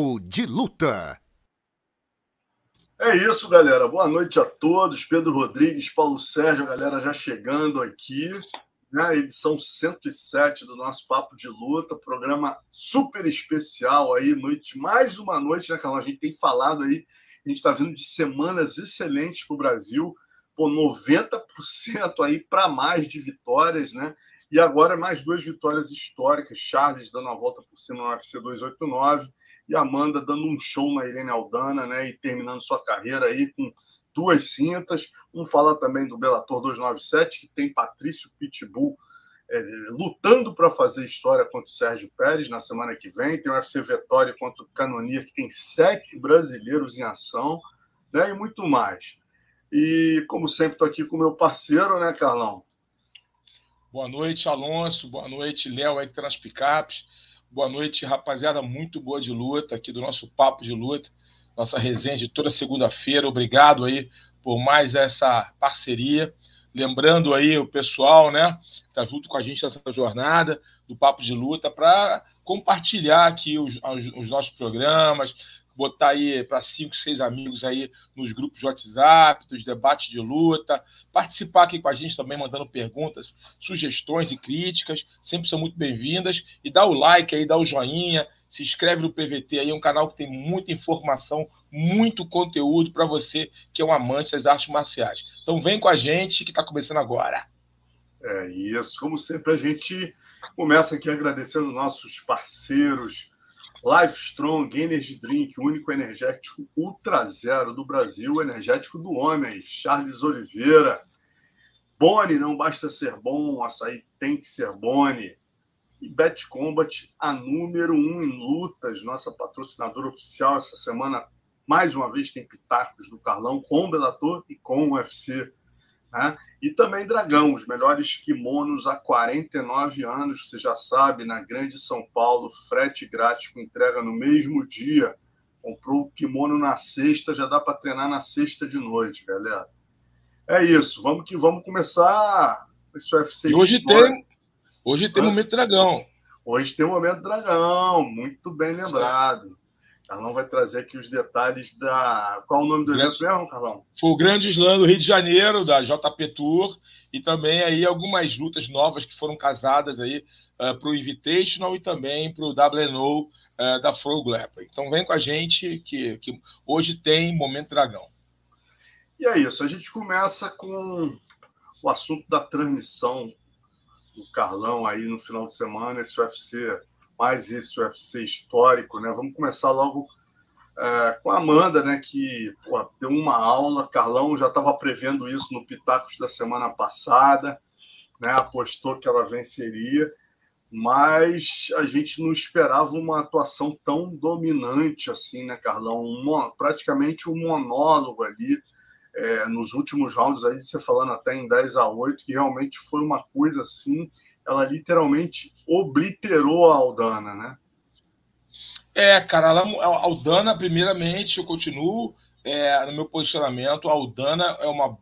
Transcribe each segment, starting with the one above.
Papo de Luta. É isso, galera. Boa noite a todos. Pedro Rodrigues, Paulo Sérgio, galera já chegando aqui. Né? Edição 107 do nosso Papo de Luta, programa super especial aí, noite, mais uma noite, né, Carlão? A gente tem falado aí, a gente está vindo de semanas excelentes para o Brasil, por 90% aí para mais de vitórias, né? E agora mais duas vitórias históricas, Charles dando a volta por cima no UFC 289 e Amanda dando um show na Irene Aldana, né? E terminando sua carreira aí com duas cintas. Vamos falar também do Bellator 297, que tem Patrício Pitbull é, lutando para fazer história contra o Sérgio Pérez na semana que vem. Tem o UFC Vitória contra o Canonier, que tem sete brasileiros em ação, né? E muito mais. E, como sempre, estou aqui com o meu parceiro, né, Carlão? Boa noite, Alonso. Boa noite, Léo, aí nas picapes. Boa noite, rapaziada, muito boa de luta aqui do nosso Papo de Luta, nossa resenha de toda segunda-feira. Obrigado aí por mais essa parceria. Lembrando aí o pessoal, né, que tá junto com a gente nessa jornada do Papo de Luta para compartilhar aqui os, os nossos programas, botar aí para cinco, seis amigos aí nos grupos de WhatsApp, dos debates de luta, participar aqui com a gente também, mandando perguntas, sugestões e críticas, sempre são muito bem-vindas. E dá o like aí, dá o joinha, se inscreve no PVT aí, é um canal que tem muita informação, muito conteúdo para você que é um amante das artes marciais. Então vem com a gente que está começando agora. É isso, como sempre a gente começa aqui agradecendo nossos parceiros Life Strong Energy Drink, o único energético ultra zero do Brasil, energético do homem, Charles Oliveira. Boni, não basta ser bom, açaí tem que ser Boni. E Bet Combat, a número um em lutas, nossa patrocinadora oficial essa semana, mais uma vez tem pitacos do Carlão com o Bellator e com o UFC. Né? E também Dragão, os melhores kimonos há 49 anos, você já sabe, na Grande São Paulo, frete grátis com entrega no mesmo dia. Comprou o kimono na sexta, já dá para treinar na sexta de noite, galera. É isso, vamos que vamos começar esse UFC. E hoje tem, hoje tem Momento Dragão. Hoje tem o Momento Dragão, muito bem lembrado. Carlão vai trazer aqui os detalhes da. Qual o nome do evento mesmo, Carlão? Foi o Grande Slam do Rio de Janeiro, da JP Tour, e também aí algumas lutas novas que foram casadas aí uh, eh, para o Invitational e também para o WNO uh, da Flow Glapper. Então vem com a gente que, que hoje tem Momento Dragão. E é isso, a gente começa com o assunto da transmissão do Carlão aí no final de semana, esse UFC mais esse UFC histórico, né? Vamos começar logo é, com a Amanda, né? Que pô, deu uma aula. Carlão já estava prevendo isso no Pitacos da semana passada, né? Apostou que ela venceria, mas a gente não esperava uma atuação tão dominante assim, né, Carlão? Um, praticamente um monólogo ali. É, nos últimos rounds aí, você falando até em 10 a 8, que realmente foi uma coisa assim ela literalmente obliterou a Aldana, né? É, cara, ela, a Aldana, primeiramente, eu continuo é, no meu posicionamento. A Aldana é uma,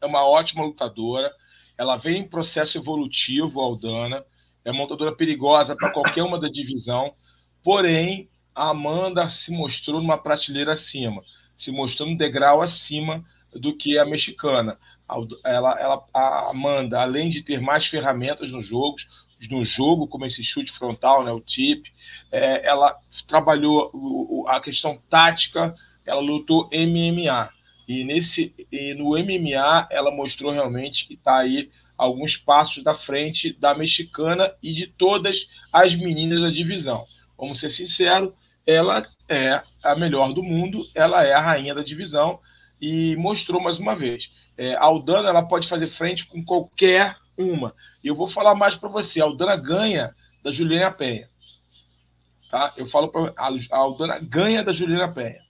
é uma ótima lutadora. Ela vem em processo evolutivo, a Aldana. É uma lutadora perigosa para qualquer uma da divisão. Porém, a Amanda se mostrou numa prateleira acima, se mostrou um degrau acima do que a mexicana ela, ela, a Amanda, além de ter mais ferramentas nos jogos, no jogo, como esse chute frontal, né, o tip, é, ela trabalhou a questão tática, ela lutou MMA. E, nesse, e no MMA ela mostrou realmente que está aí alguns passos da frente da mexicana e de todas as meninas da divisão. Vamos ser sinceros, ela é a melhor do mundo, ela é a rainha da divisão e mostrou mais uma vez. É, a Aldana ela pode fazer frente com qualquer uma. E eu vou falar mais para você. A Aldana ganha da Juliana Penha. Tá? Eu falo para a Aldana ganha da Juliana Penha.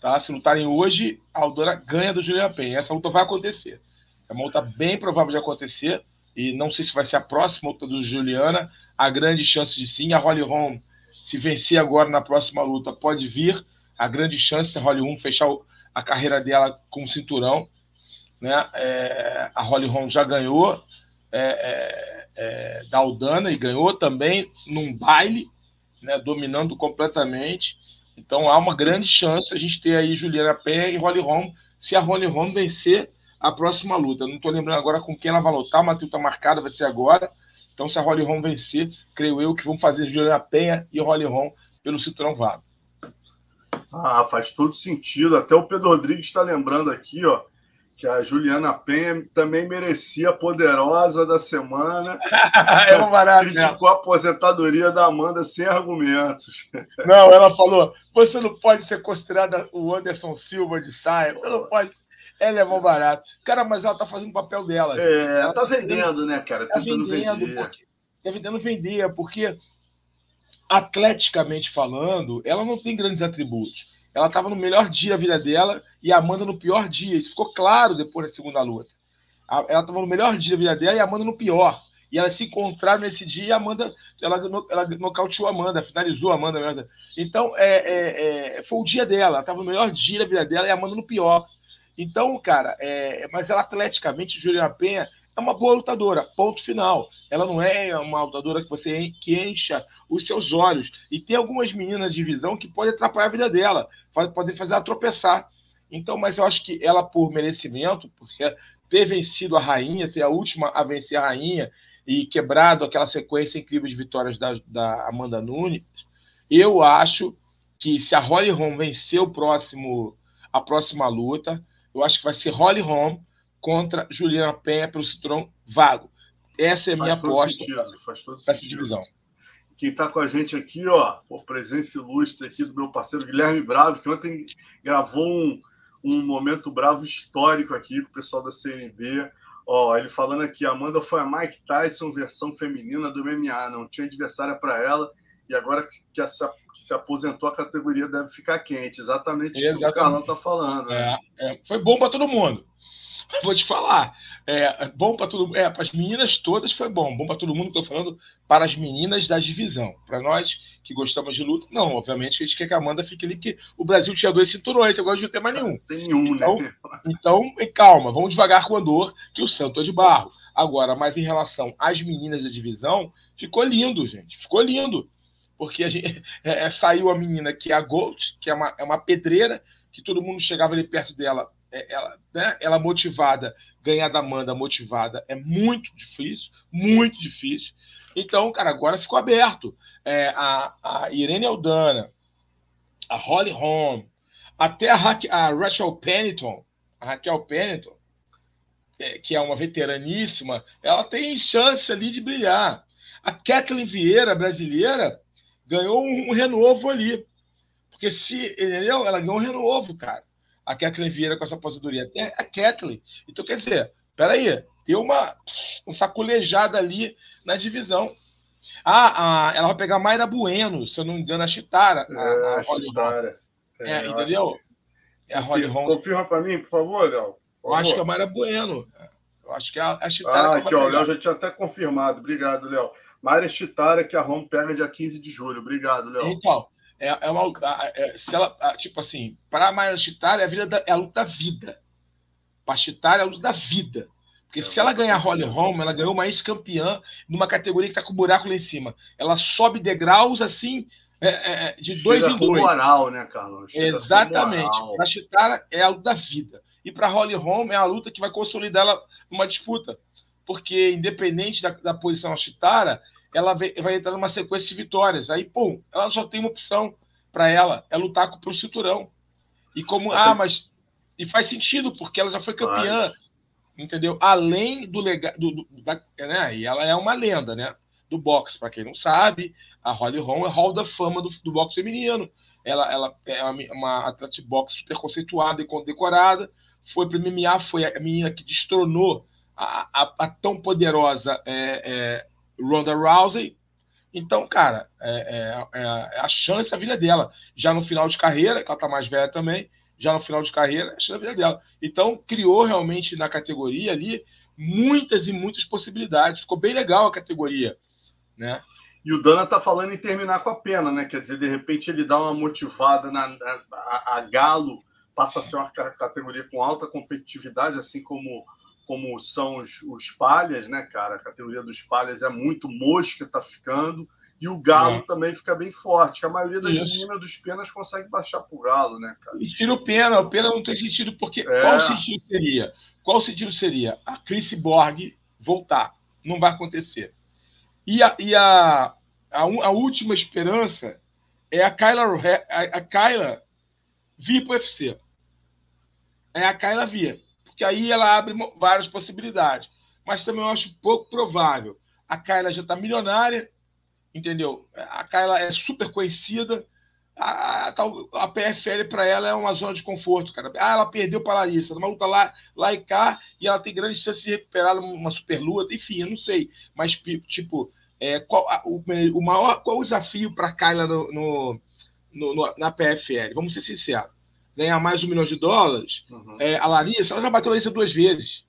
Tá? Se lutarem hoje, a Aldana ganha da Juliana Penha. Essa luta vai acontecer. É uma luta bem provável de acontecer. E não sei se vai ser a próxima luta do Juliana. A grande chance de sim. A Holly Holm, se vencer agora na próxima luta, pode vir. A grande chance a Holly Holm fechar a carreira dela com cinturão. Né? É, a Holly Holm já ganhou é, é, é, da Aldana e ganhou também num baile, né? dominando completamente. Então há uma grande chance a gente ter aí Juliana Penha e Holly Holm, se a Holly Holm vencer a próxima luta. Não estou lembrando agora com quem ela vai lutar, mas está marcada, vai ser agora. Então, se a Holly Holm vencer, creio eu que vão fazer Juliana Penha e Holly Holm pelo cinturão vago. Ah, faz todo sentido. Até o Pedro Rodrigues está lembrando aqui, ó, que a Juliana Penha também merecia a poderosa da semana. é uma barato, Criticou a aposentadoria da Amanda sem argumentos. Não, ela falou: você não pode ser considerada o Anderson Silva de saia, você não pode. Ela é mó barato. Cara, mas ela tá fazendo o papel dela. É, ela tá, tá vendendo, né, cara? Tá vendendo, vender. Porque, tá vendendo vender, porque atleticamente falando, ela não tem grandes atributos. Ela estava no melhor dia da vida dela e a Amanda no pior dia. Isso ficou claro depois da segunda luta. Ela estava no melhor dia da vida dela e a Amanda no pior. E elas se encontraram nesse dia e a Amanda ela, ela nocauteou a Amanda, finalizou a Amanda mesmo. Então, é, é, é, foi o dia dela. Ela estava no melhor dia da vida dela e a Amanda no pior. Então, cara, é, mas ela atleticamente, Juliana Penha, é uma boa lutadora, ponto final. Ela não é uma lutadora que você que encha os seus olhos. E tem algumas meninas de visão que podem atrapalhar a vida dela, podem fazer ela tropeçar. Então, mas eu acho que ela, por merecimento, porque ter vencido a rainha, ser a última a vencer a rainha e quebrado aquela sequência incrível de vitórias da, da Amanda Nunes, eu acho que se a Holly Holm vencer o próximo, a próxima luta, eu acho que vai ser Holly Holm contra Juliana Penha pelo cinturão vago. Essa é a minha aposta para essa divisão. Quem está com a gente aqui, ó, por presença ilustre aqui do meu parceiro Guilherme Bravo, que ontem gravou um, um momento bravo histórico aqui com o pessoal da CNB. Ó, ele falando aqui, Amanda foi a Mike Tyson versão feminina do MMA, não tinha adversária para ela e agora que, que se aposentou a categoria deve ficar quente. Exatamente, Exatamente. o que o Carlão está falando. Né? É, é, foi bom para todo mundo. Vou te falar. É, bom para todo É, para as meninas todas foi bom. Bom para todo mundo, estou falando para as meninas da divisão. Para nós que gostamos de luta, não. Obviamente a gente quer que a Amanda fique ali, que o Brasil tinha dois cinturões, gosto de não ter mais nenhum. Nenhum, então, né? Então, calma, vamos devagar com a dor, que o santo é de barro. Agora, mas em relação às meninas da divisão, ficou lindo, gente. Ficou lindo. Porque a gente, é, é, saiu a menina que é a Gold, que é uma, é uma pedreira, que todo mundo chegava ali perto dela é, ela, né, ela motivada, ganhar da Amanda motivada é muito difícil, muito difícil. Então, cara, agora ficou aberto. É, a, a Irene Aldana, a Holly Holm, até a, a Rachel Pennington, a Raquel Pennington, é, que é uma veteraníssima, ela tem chance ali de brilhar. A Kathleen Vieira, brasileira, ganhou um, um renovo ali. Porque se, entendeu? Ela ganhou um renovo, cara a Kathleen Vieira com essa aposentadoria. Até a Kathleen. Então, quer dizer, peraí, tem uma um sacolejada ali na divisão. Ah, ela vai pegar a Mayra Bueno, se eu não me engano, a Chitara. É, a, a Chitara. É, é, entendeu? É a Holly Holm. Confirma para mim, por favor, Léo. Eu acho que é a Mayra Bueno. Eu acho que é a, a Chitara. Ah, aqui, ó, o Léo já tinha até confirmado. Obrigado, Léo. Mayra Chitara, que a Rom pega dia 15 de julho. Obrigado, Léo. Então, é, é uma é, se ela tipo assim para a é a vida da, é a luta da vida. Para Chitara é a luta da vida. Porque é, se ela ganhar Holly Holm ela ganhou uma ex-campeã numa categoria que está com buraco lá em cima. Ela sobe degraus assim é, é, é de dois em dois. moral né Carlos Chega exatamente. para Chitara é a luta da vida. E para Holly Holm é a luta que vai consolidar ela numa disputa. Porque independente da, da posição da Chitara ela vai entrar numa sequência de vitórias. Aí, pum, ela só tem uma opção para ela, é lutar pelo cinturão. E como, ah, mas. E faz sentido, porque ela já foi campeã, entendeu? Além do legado. Do, da, né? E ela é uma lenda, né? Do boxe, para quem não sabe, a Holly Holm é Hall da Fama do, do boxe feminino. Ela, ela é uma, uma atleta de boxe super conceituada e condecorada. Foi para MMA, foi a menina que destronou a, a, a tão poderosa é, é, Ronda Rousey. Então, cara, é, é, é, a chance da vida dela. Já no final de carreira, que ela tá mais velha também, já no final de carreira, é a chance da vida dela. Então, criou realmente na categoria ali muitas e muitas possibilidades. Ficou bem legal a categoria, né? E o Dana tá falando em terminar com a pena, né? Quer dizer, de repente ele dá uma motivada na, na a, a Galo passa a ser uma categoria com alta competitividade, assim como como são os, os palhas, né, cara? A categoria dos palhas é muito mosca, tá ficando. E o Galo é. também fica bem forte, que a maioria das Isso. meninas dos penas consegue baixar pro Galo, né, cara? E tira o pena, o pena não tem sentido, porque é. qual sentido seria? Qual sentido seria? A Chris Borg voltar. Não vai acontecer. E a, e a, a, a última esperança é a Kyla, a, a Kyla vir para o UFC. É a Kyla vir. Porque aí ela abre várias possibilidades. Mas também eu acho pouco provável. A Kyla já está milionária, entendeu? A Kyla é super conhecida. A, a, a PFL para ela é uma zona de conforto, cara. Ah, ela perdeu para a Larissa, numa luta lá, lá e cá, e ela tem grande chance de recuperar uma super luta, enfim, eu não sei. Mas, tipo, é, qual, o, o maior, qual o desafio para a Kyla no, no, no, na PFL? Vamos ser sinceros. Ganhar mais um milhão de dólares. Uhum. É, a Larissa, ela já bateu a Larissa duas vezes.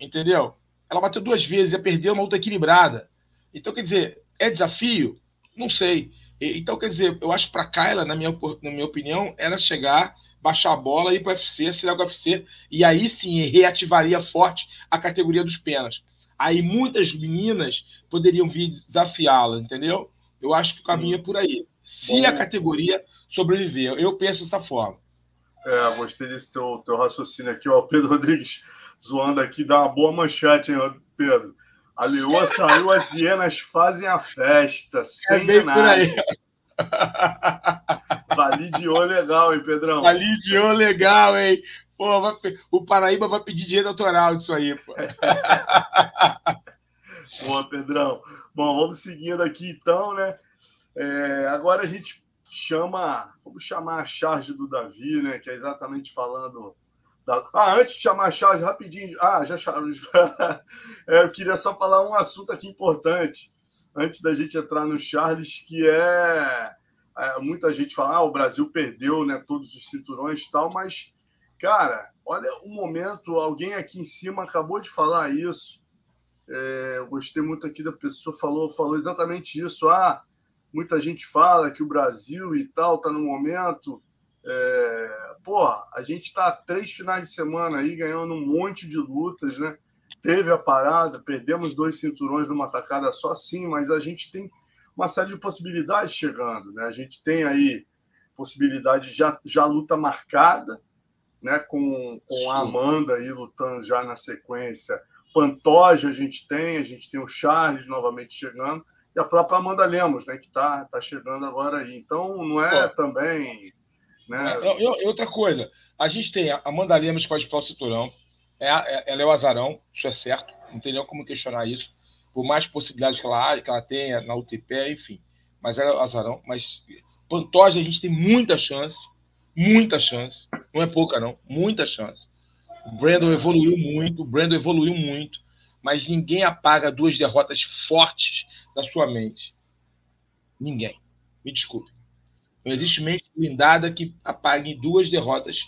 Entendeu? Ela bateu duas vezes, ia perder uma luta equilibrada. Então, quer dizer, é desafio? Não sei. Então, quer dizer, eu acho que para a Kyla, na minha, na minha opinião, era chegar, baixar a bola, ir para o UFC, assinar com o UFC, e aí sim reativaria forte a categoria dos penas. Aí muitas meninas poderiam vir desafiá-la, entendeu? Eu acho que o caminho é por aí. Se Bom, a categoria sobreviver, eu penso dessa forma. É, gostei desse teu, teu raciocínio aqui, ó. Pedro Rodrigues zoando aqui, dá uma boa manchete, hein, Pedro? A leoa saiu, as hienas fazem a festa, sem é nada. Validiou legal, hein, Pedrão? Validiou legal, hein? Pô, vai, o Paraíba vai pedir direito autoral disso aí, pô. Boa, Pedrão. Bom, vamos seguindo aqui então, né? É, agora a gente chama, vamos chamar a charge do Davi, né? Que é exatamente falando. Da... Ah, antes de chamar a charge, rapidinho. Ah, já chamamos. é, eu queria só falar um assunto aqui importante, antes da gente entrar no Charles, que é. é muita gente fala, ah, o Brasil perdeu né, todos os cinturões e tal, mas Cara, olha o momento, alguém aqui em cima acabou de falar isso. É, eu gostei muito aqui da pessoa, falou, falou exatamente isso. Ah, muita gente fala que o Brasil e tal tá no momento. É, pô, a gente tá três finais de semana aí ganhando um monte de lutas, né? Teve a parada, perdemos dois cinturões numa tacada só, sim, mas a gente tem uma série de possibilidades chegando, né? A gente tem aí possibilidade de já, já luta marcada, né, com, com a Amanda aí lutando já na sequência. Pantoja a gente tem, a gente tem o Charles novamente chegando, e a própria Amanda Lemos, né, que está tá chegando agora aí. Então, não é Pô. também. Né... É, é, outra coisa, a gente tem a Amanda Lemos que faz o cinturão, é, é, ela é o azarão, isso é certo, não tem nem como questionar isso, por mais possibilidades que ela, que ela tenha na UTP, enfim, mas ela é o azarão. Mas Pantoja a gente tem muita chance, muita chance. Não é pouca, não. Muita chance. O Brandon evoluiu muito, o Brandon evoluiu muito, mas ninguém apaga duas derrotas fortes da sua mente. Ninguém. Me desculpe. Não existe mente blindada que apague duas derrotas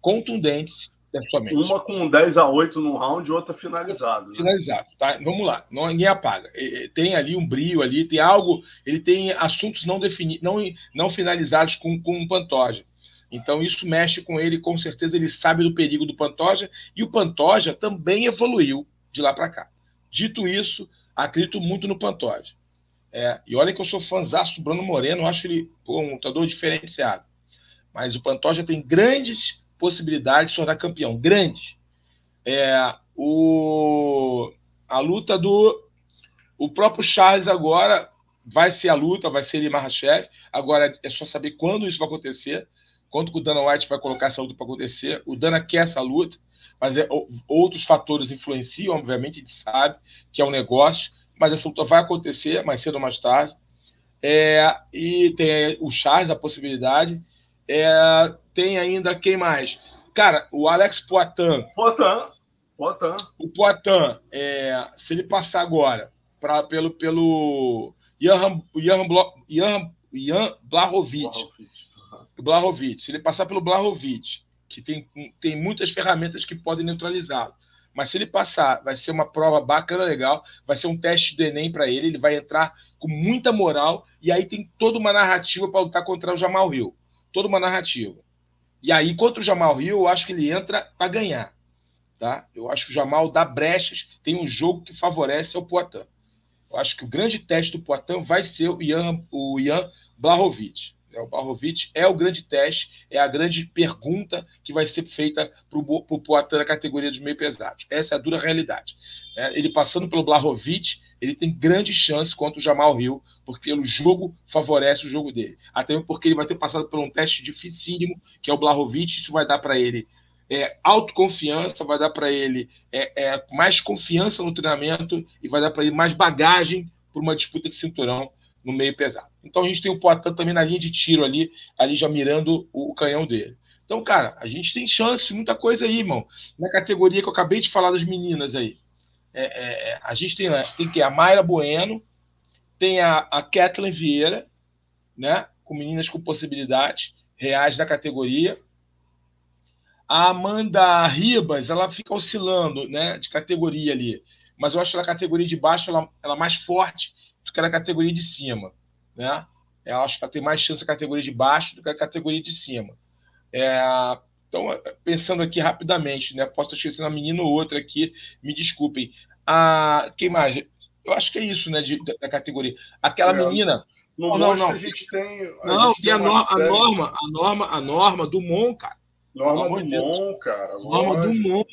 contundentes da sua mente. Uma com 10 a 8 no round e outra finalizado. Né? Finalizado, tá? Vamos lá. Não, ninguém apaga. Tem ali um brilho ali, tem algo, ele tem assuntos não definidos, não, não finalizados com, com um Pantoja. Então isso mexe com ele, com certeza ele sabe do perigo do Pantoja e o Pantoja também evoluiu de lá para cá. Dito isso, acredito muito no Pantoja. É, e olha que eu sou fãzaço do Bruno Moreno, acho ele pô, um lutador diferenciado. Mas o Pantoja tem grandes possibilidades de se tornar campeão, grandes. É, o, a luta do o próprio Charles agora vai ser a luta, vai ser ele Marrachev. Agora é só saber quando isso vai acontecer. Quanto que o Dana White vai colocar essa luta para acontecer? O Dana quer essa luta, mas é, outros fatores influenciam, obviamente, a gente sabe que é um negócio, mas essa luta vai acontecer mais cedo ou mais tarde. É, e tem o Charles, a possibilidade. É, tem ainda quem mais? Cara, o Alex Poitin. Poitin. Poitin. O Poitin, é, se ele passar agora pra, pelo, pelo Jan, Jan, Jan, Jan Blahovic, o Blahovic. Se ele passar pelo Blahovic, que tem, tem muitas ferramentas que podem neutralizá-lo, mas se ele passar, vai ser uma prova bacana, legal, vai ser um teste do Enem para ele, ele vai entrar com muita moral, e aí tem toda uma narrativa para lutar contra o Jamal Hill. Toda uma narrativa. E aí, contra o Jamal Hill, eu acho que ele entra para ganhar. Tá? Eu acho que o Jamal dá brechas, tem um jogo que favorece ao Poitin. Eu acho que o grande teste do Poitin vai ser o Ian, o Ian Blahovic. É, o Blahovic é o grande teste, é a grande pergunta que vai ser feita para o Poitin na categoria dos meio pesados. Essa é a dura realidade. É, ele passando pelo Blahovic, ele tem grande chance contra o Jamal Hill, porque o jogo favorece o jogo dele. Até porque ele vai ter passado por um teste dificílimo, que é o Blahovic, isso vai dar para ele é, autoconfiança, vai dar para ele é, é, mais confiança no treinamento e vai dar para ele mais bagagem para uma disputa de cinturão no meio pesado. Então a gente tem o Poitin também na linha de tiro ali, ali já mirando o, o canhão dele. Então, cara, a gente tem chance, muita coisa aí, irmão. Na categoria que eu acabei de falar das meninas aí. É, é, é a gente tem, tem que a Mayra Bueno, tem a, a Kathleen Vieira, né? Com meninas com possibilidades reais da categoria. A Amanda Ribas, ela fica oscilando, né? De categoria ali. Mas eu acho que a categoria de baixo ela, ela é mais forte do que na categoria de cima, né? Eu acho que ela tem mais chance na categoria de baixo do que na categoria de cima. É, então, pensando aqui rapidamente, né? Posso estar esquecendo uma menina ou outra aqui, me desculpem. A, quem mais? Eu acho que é isso, né? De, da categoria. Aquela é, menina. No não, não, a gente tem. A não, gente tem, a, no, série... a, norma, a norma, a norma do Mon, cara. Norma do Mon, cara. Norma lógico. do Mon.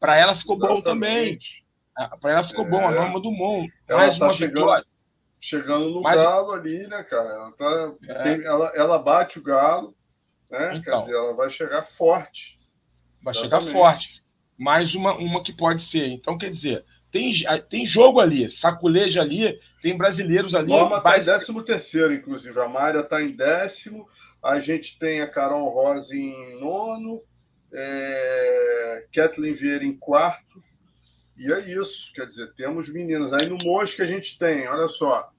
Para ela ficou Exatamente. bom também. Ah, Para ela ficou é. bom, a norma do Mon. Ela Mais tá uma chegando, vitória. Chegando no Mas... galo ali, né, cara? Ela, tá, é. tem, ela, ela bate o galo, né? Então, Quer dizer, ela vai chegar forte. Vai Exatamente. chegar forte. Mais uma, uma que pode ser. Então, quer dizer, tem, tem jogo ali, saculeja ali, tem brasileiros ali. Norma está em décimo terceiro, inclusive. A Mayra está em décimo. A gente tem a Carol Rosa em nono. É... Kathleen Vieira em quarto. E é isso. Quer dizer, temos meninas. Aí no Mosca a gente tem, olha só.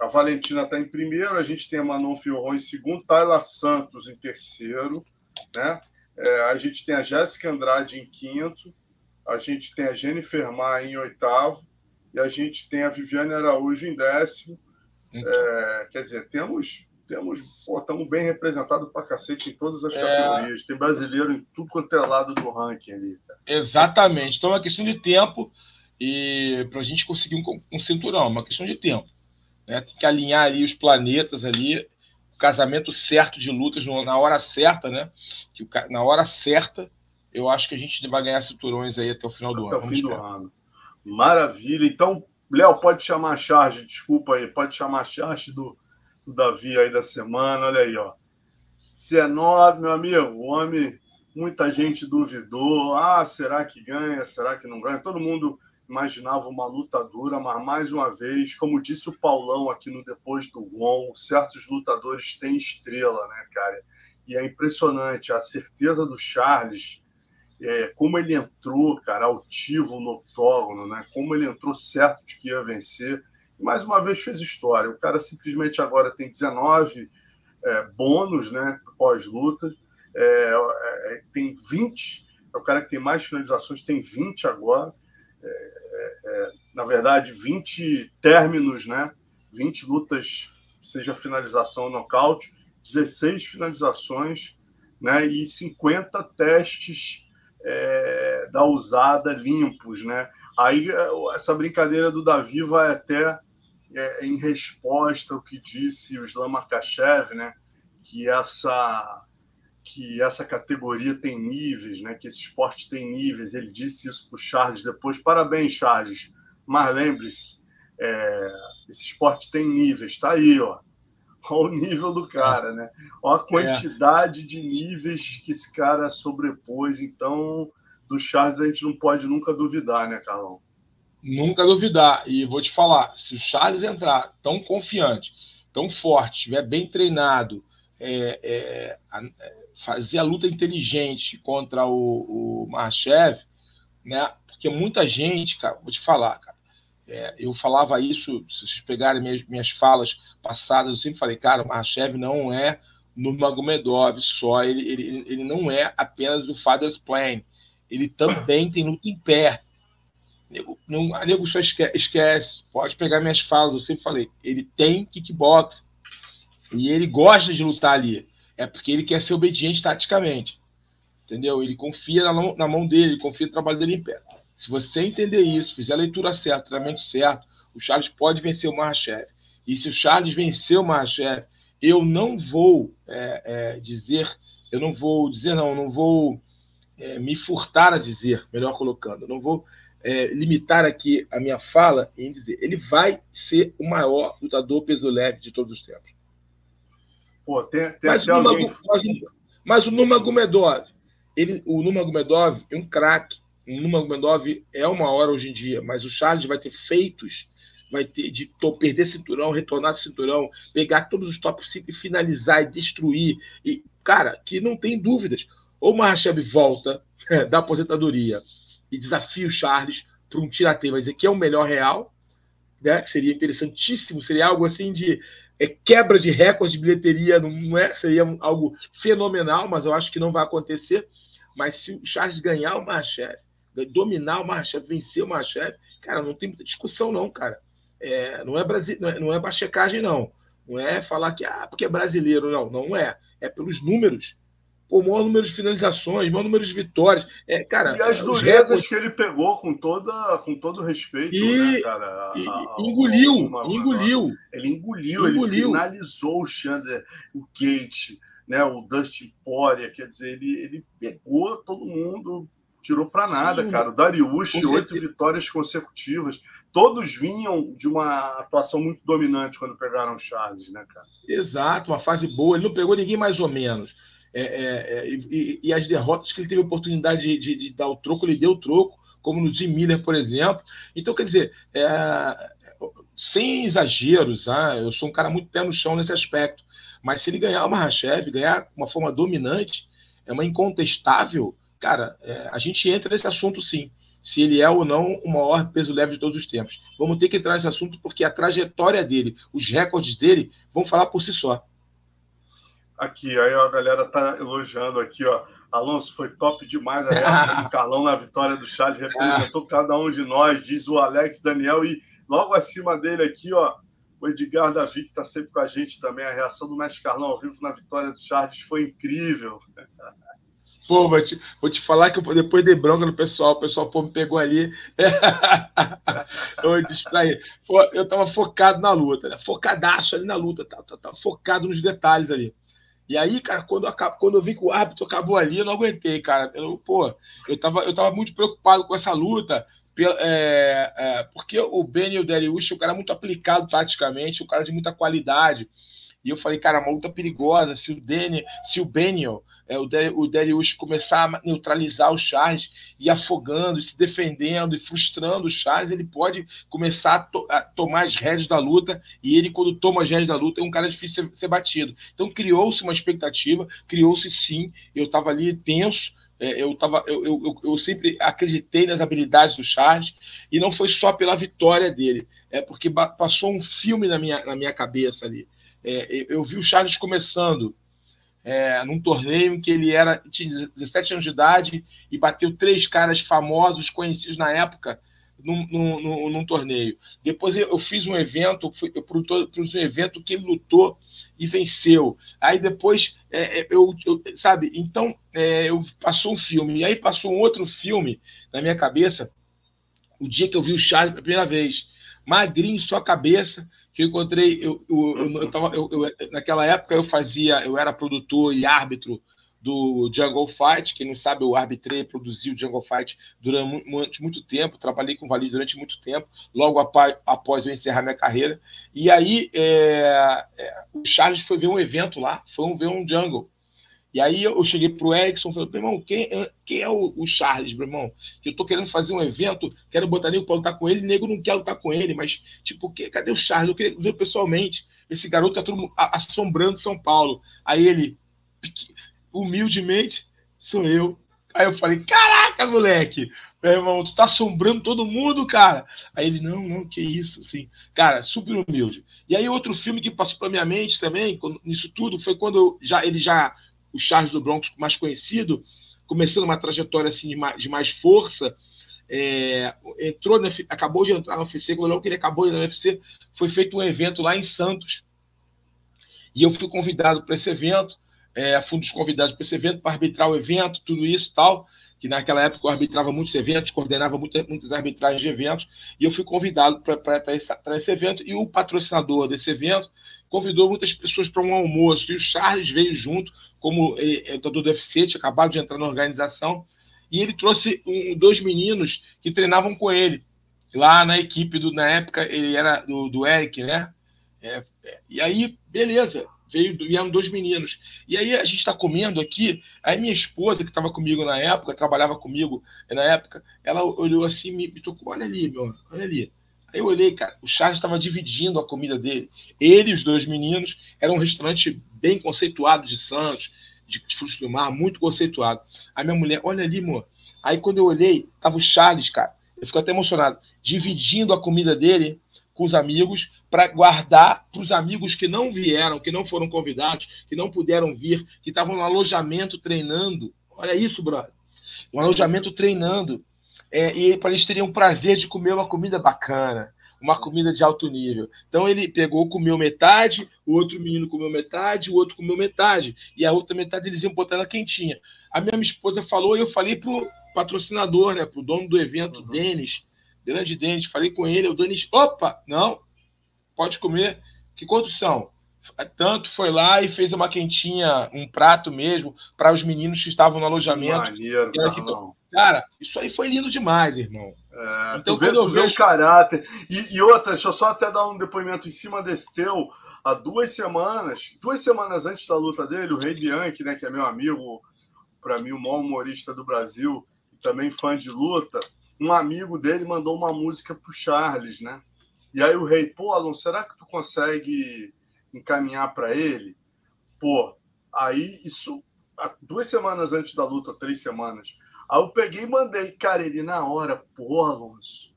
A Valentina está em primeiro, a gente tem a Manon Fiorron em segundo, Tayla Santos em terceiro, né? É, a gente tem a Jéssica Andrade em quinto, a gente tem a Jennifer Mar em oitavo e a gente tem a Viviane Araújo em décimo. É, quer dizer, temos temos pô, estamos bem representados para cacete em todas as é... categorias. Tem brasileiro em tudo quanto é lado do ranking ali. Exatamente. Então é uma questão de tempo e para a gente conseguir um, um cinturão, é uma questão de tempo. Né? Tem que alinhar ali os planetas ali, o casamento certo de lutas na hora certa, né? Que na hora certa eu acho que a gente vai ganhar cinturões aí até o final do até ano. Até o fim do ano. Maravilha. Então, Léo, pode chamar a charge, desculpa aí, pode chamar a charge do, do Davi aí da semana. Olha aí, ó. 19, meu amigo, o homem, muita gente duvidou. Ah, será que ganha? Será que não ganha? Todo mundo imaginava uma luta dura, mas mais uma vez, como disse o Paulão aqui no Depois do Gon, certos lutadores têm estrela, né, cara? E é impressionante a certeza do Charles é, como ele entrou, cara, altivo no octógono, né? Como ele entrou certo de que ia vencer. E mais uma vez fez história. O cara simplesmente agora tem 19 é, bônus, né? Pós-luta. É, é, tem 20. É o cara que tem mais finalizações, tem 20 agora. É, é, na verdade, 20 términos, né? 20 lutas, seja finalização ou nocaute, 16 finalizações, né? E 50 testes é, da usada limpos, né? Aí essa brincadeira do Davi vai até é, em resposta ao que disse o Islam Makachev, né? Que essa que essa categoria tem níveis, né? Que esse esporte tem níveis. Ele disse isso para o Charles depois. Parabéns, Charles. Mas lembre-se, é, esse esporte tem níveis. Tá aí, ó. Olha o nível do cara, né? Olha a quantidade é. de níveis que esse cara sobrepôs. Então, do Charles a gente não pode nunca duvidar, né, Carlão? Nunca duvidar. E vou te falar: se o Charles entrar tão confiante, tão forte, estiver bem treinado, é, é, é, fazer a luta inteligente contra o, o Marchev, né? Porque muita gente, cara, vou te falar, cara, é, eu falava isso, se vocês pegarem minhas, minhas falas passadas, eu sempre falei, cara, o Mahashev não é Nurmagomedov só, ele, ele, ele não é apenas o Father's Plan, ele também tem luta em pé. Nego, não, nego só esquece, pode pegar minhas falas, eu sempre falei, ele tem kickbox e ele gosta de lutar ali, é porque ele quer ser obediente taticamente, entendeu? Ele confia na na mão dele, ele confia no trabalho dele em pé. Se você entender isso, fizer a leitura certa, o treinamento certo, O Charles pode vencer o Mahashev. E se o Charles vencer o Mahashev, eu não vou é, é, dizer, eu não vou dizer, não, não vou é, me furtar a dizer, melhor colocando, não vou é, limitar aqui a minha fala em dizer, ele vai ser o maior lutador peso leve de todos os tempos. Pô, tem, tem mas, até o alguém... mas, mas, o Numagomedov, ele, o Numagomedov é um craque. O Numagomedov é uma hora hoje em dia, mas o Charles vai ter feitos, vai ter de perder cinturão, retornar cinturão, pegar todos os top 5 e finalizar e destruir. E, cara, que não tem dúvidas. Ou o Mahashev volta da aposentadoria e desafia o Charles para um tirateu, vai dizer que é o melhor real, né? Que seria interessantíssimo, seria algo assim de é, quebra de recorde de bilheteria, não é? Seria algo fenomenal, mas eu acho que não vai acontecer. Mas se o Charles ganhar o Mahashev, dominar o Mahashev, vencer o Mahashev, cara, não tem muita discussão, não, cara. É, não, é Brasi não, é, não é não. Não é falar que ah, porque é brasileiro, não. Não é. É pelos números o maior número de finalizações, maior número de vitórias. É, cara, e as durezas recordes... que ele pegou com, toda, com todo respeito, e, né, cara? E, a, engoliu, engoliu. Ele engoliu, engoliu, ele finalizou o Chandler, o Kate, né, o Dustin Poirier, quer dizer, ele, ele pegou todo mundo, tirou para nada, Sim, cara. O Dariush, oito vitórias consecutivas. Todos vinham de uma atuação muito dominante quando pegaram o Charles, né, cara? Exato, uma fase boa. Ele não pegou ninguém mais ou menos. É, é, é, e, e, as derrotas que ele teve oportunidade de, de, de, dar o troco, ele deu o troco, como no Jim Miller, por exemplo. Então, quer dizer, é, sem exageros, ah, eu sou um cara muito pé no chão nesse aspecto, mas se ele ganhar uma Rachev, ganhar uma forma dominante, é uma incontestável, cara, é, a gente entra nesse assunto sim se ele é ou não o maior peso leve de todos os tempos. Vamos ter que entrar nesse assunto porque a trajetória dele, os recordes dele, vão falar por si só. Aqui, aí a galera tá elogiando aqui, ó. Alonso, foi top demais a reação do Carlão na vitória do Charles, representou cada um de nós, diz o Alex Daniel, e logo acima dele aqui, ó, o Edgar Davi, que está sempre com a gente também. A reação do Mestre Carlão ao vivo na vitória do Charles foi incrível. Pô, vou te, vou te falar que eu depois de bronca no pessoal, o pessoal pô, me pegou ali. eu distraí. Pô, eu tava focado na luta, né? Focadaço ali na luta, tá, tá, tá focado nos detalhes ali. E aí, cara, quando, eu, quando eu vi que o árbitro acabou ali, eu não aguentei, cara. Eu, pô, eu tava, eu tava muito preocupado com essa luta, é, é, porque o Benny e o Darius, o cara muito aplicado taticamente, o cara de muita qualidade. E eu falei, cara, uma luta perigosa. Se o Danny, se o Benio, é, o, o Darius começar a neutralizar o Charles e afogando, se defendendo e frustrando o Charles, ele pode começar a, to a, tomar as rédeas da luta. E ele, quando toma as rédeas da luta, é um cara difícil de ser, ser batido. Então criou-se uma expectativa, criou-se sim. Eu estava ali tenso. É, eu, tava, eu, eu, eu sempre acreditei nas habilidades do Charles e não foi só pela vitória dele, é porque passou um filme na minha, na minha cabeça ali. É, eu vi o Charles começando é, num torneio em que ele era tinha 17 anos de idade e bateu três caras famosos, conhecidos na época, num, num, num torneio. Depois eu fiz um evento, eu produzi um evento que ele lutou e venceu. Aí depois, é, é, eu, eu, sabe, então é, eu, passou um filme, e aí passou um outro filme na minha cabeça, o dia que eu vi o Charles pela primeira vez. Magrinho, sua cabeça, que eu encontrei, eu, eu, eu, eu, tava, eu, naquela época eu fazia, eu era produtor e árbitro do Jungle Fight, quem não sabe, eu arbitrei e produzi o Jungle Fight durante muito, tempo, trabalhei com o Valide durante muito tempo, logo após, após eu encerrar minha carreira, e aí é, é, o Charles foi ver um evento lá, foi ver um Jungle, e aí eu cheguei pro Erickson e falei, meu irmão, quem, é, quem é o, o, Charles, meu irmão? Que eu tô querendo fazer um evento, quero botar nego para lutar com ele, nego não quer lutar com ele, mas, tipo, que, cadê o Charles? Eu queria ver pessoalmente. Esse garoto tá todo assombrando São Paulo. Aí ele, humildemente, sou eu. Aí eu falei, caraca, moleque! Meu irmão, tu tá assombrando todo mundo, cara. Aí ele, não, não, que isso, assim. Cara, super humilde. E aí outro filme que passou pra minha mente também, nisso tudo, foi quando já, ele já o Charles do Bronx mais conhecido, começando uma trajetória assim de mais, de mais força, é, entrou na, acabou de entrar no UFC, quando que ele acabou de entrar no UFC, foi feito um evento lá em Santos. E eu fui convidado para esse evento, é, fui um dos convidados para esse evento, para arbitrar o evento, tudo isso e tal. que naquela época eu arbitrava muitos eventos, coordenava muitas, muitas arbitragens de eventos, e eu fui convidado para esse, esse evento, e o patrocinador desse evento convidou muitas pessoas para um almoço, e o Charles veio junto, como lutador do UFC, tinha acabado de entrar na organização, e ele trouxe um, dois meninos que treinavam com ele, lá na equipe, do, na época ele era do, do Eric, né? É, é, e aí, beleza, veio, vieram dois meninos. E aí a gente está comendo aqui, aí minha esposa, que estava comigo na época, trabalhava comigo na época, ela olhou assim, me, me tocou, olha ali, meu, olha ali. Aí eu olhei, cara, o Charles estava dividindo a comida dele. Ele e os dois meninos, era um restaurante bem conceituado de Santos, de, de frutos do mar, muito conceituado. Aí minha mulher, olha ali, amor. Aí quando eu olhei, tava o Charles, cara, eu fico até emocionado, dividindo a comida dele com os amigos para guardar para os amigos que não vieram, que não foram convidados, que não puderam vir, que estavam no alojamento treinando. Olha isso, brother. Um alojamento treinando. É, e para eles teriam o prazer de comer uma comida bacana, uma comida de alto nível. Então ele pegou, comeu metade, o outro menino comeu metade, o outro comeu metade, e a outra metade eles iam botar ela quentinha. A minha esposa falou, e eu falei pro patrocinador, né, pro dono do evento, uhum. Denis, grande Denis, falei com ele, o Denis, opa, não, pode comer. Que quantos são? Tanto foi lá e fez uma quentinha, um prato mesmo, para os meninos que estavam no alojamento. Maneiro, que... Cara, isso aí foi lindo demais, irmão. É, então, tu vê, tu vejo... o caráter. E, e outra, deixa eu só até dar um depoimento em cima desse teu. Há duas semanas, duas semanas antes da luta dele, o Rei Bianchi, né, que é meu amigo, para mim, o maior humorista do Brasil, e também fã de luta, um amigo dele mandou uma música pro Charles, né? E aí o rei, pô, Alon, será que tu consegue encaminhar para ele? Pô, aí isso duas semanas antes da luta, três semanas. Aí eu peguei e mandei, cara, ele na hora, pô, Alonso,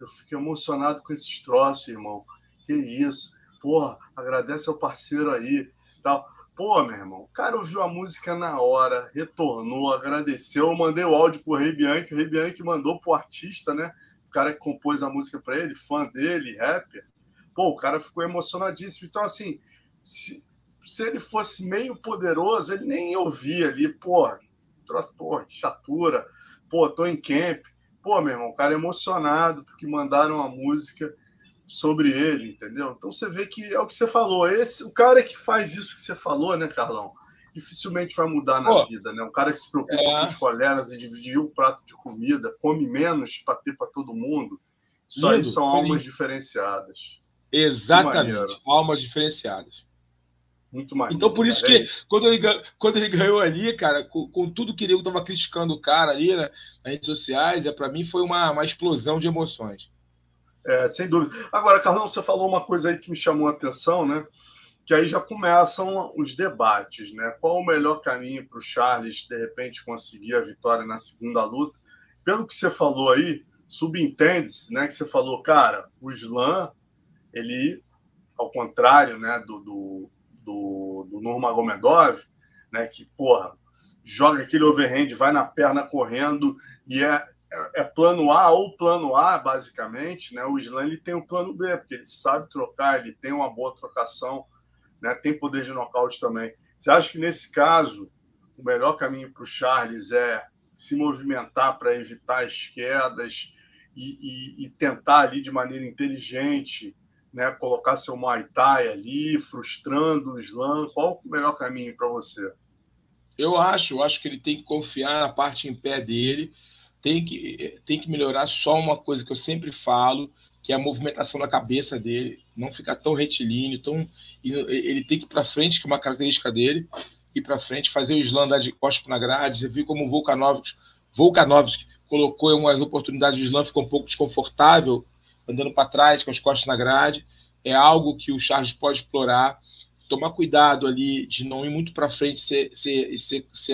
eu fiquei emocionado com esses troços, irmão. Que isso? Porra, agradece ao parceiro aí. Tal. Pô, meu irmão, o cara ouviu a música na hora, retornou, agradeceu. Eu mandei o áudio pro Rei Bianchi, o Rei Bianchi mandou pro artista, né? cara que compôs a música para ele, fã dele, rapper, pô, o cara ficou emocionadíssimo. Então, assim, se, se ele fosse meio poderoso, ele nem ouvia ali, porra, troço, porra, chatura, pô, tô em camp. Pô, meu irmão, o cara é emocionado porque mandaram a música sobre ele, entendeu? Então você vê que é o que você falou. Esse, o cara que faz isso que você falou, né, Carlão? dificilmente vai mudar na Pô, vida, né? Um cara que se preocupa é... com os colegas e dividir o prato de comida, come menos para ter para todo mundo. Isso lindo, aí são almas diferenciadas. Exatamente, almas diferenciadas. Muito mais. Então, por isso que quando ele, quando ele ganhou ali, cara, com, com tudo que ele estava criticando o cara ali né, nas redes sociais, é, para mim foi uma, uma explosão de emoções. É, sem dúvida. Agora, Carlão, você falou uma coisa aí que me chamou a atenção, né? que aí já começam os debates, né? Qual o melhor caminho para o Charles, de repente, conseguir a vitória na segunda luta? Pelo que você falou aí, subentende-se, né? Que você falou, cara, o Islam, ele, ao contrário, né, do, do, do, do Nurmagomedov, né, que, porra, joga aquele overhand, vai na perna correndo e é, é, é, plano A ou plano A, basicamente, né? O Islam ele tem o plano B, porque ele sabe trocar, ele tem uma boa trocação, né? tem poder de nocaute também. Você acha que nesse caso o melhor caminho para o Charles é se movimentar para evitar as quedas e, e, e, tentar ali de maneira inteligente, né, colocar seu Muay Thai ali, frustrando o slam? Qual o melhor caminho para você? Eu acho, eu acho que ele tem que confiar na parte em pé dele, tem que, tem que melhorar só uma coisa que eu sempre falo, que é a movimentação da cabeça dele, não ficar tão retilíneo, tão ele tem que ir para frente, que é uma característica dele, ir para frente, fazer o slam andar de costas na grade. Você viu como o Volkanovski, Volkanovski colocou em umas oportunidades o slam, ficou um pouco desconfortável, andando para trás, com as costas na grade. É algo que o Charles pode explorar. Tomar cuidado ali de não ir muito para frente, se, se, se, se,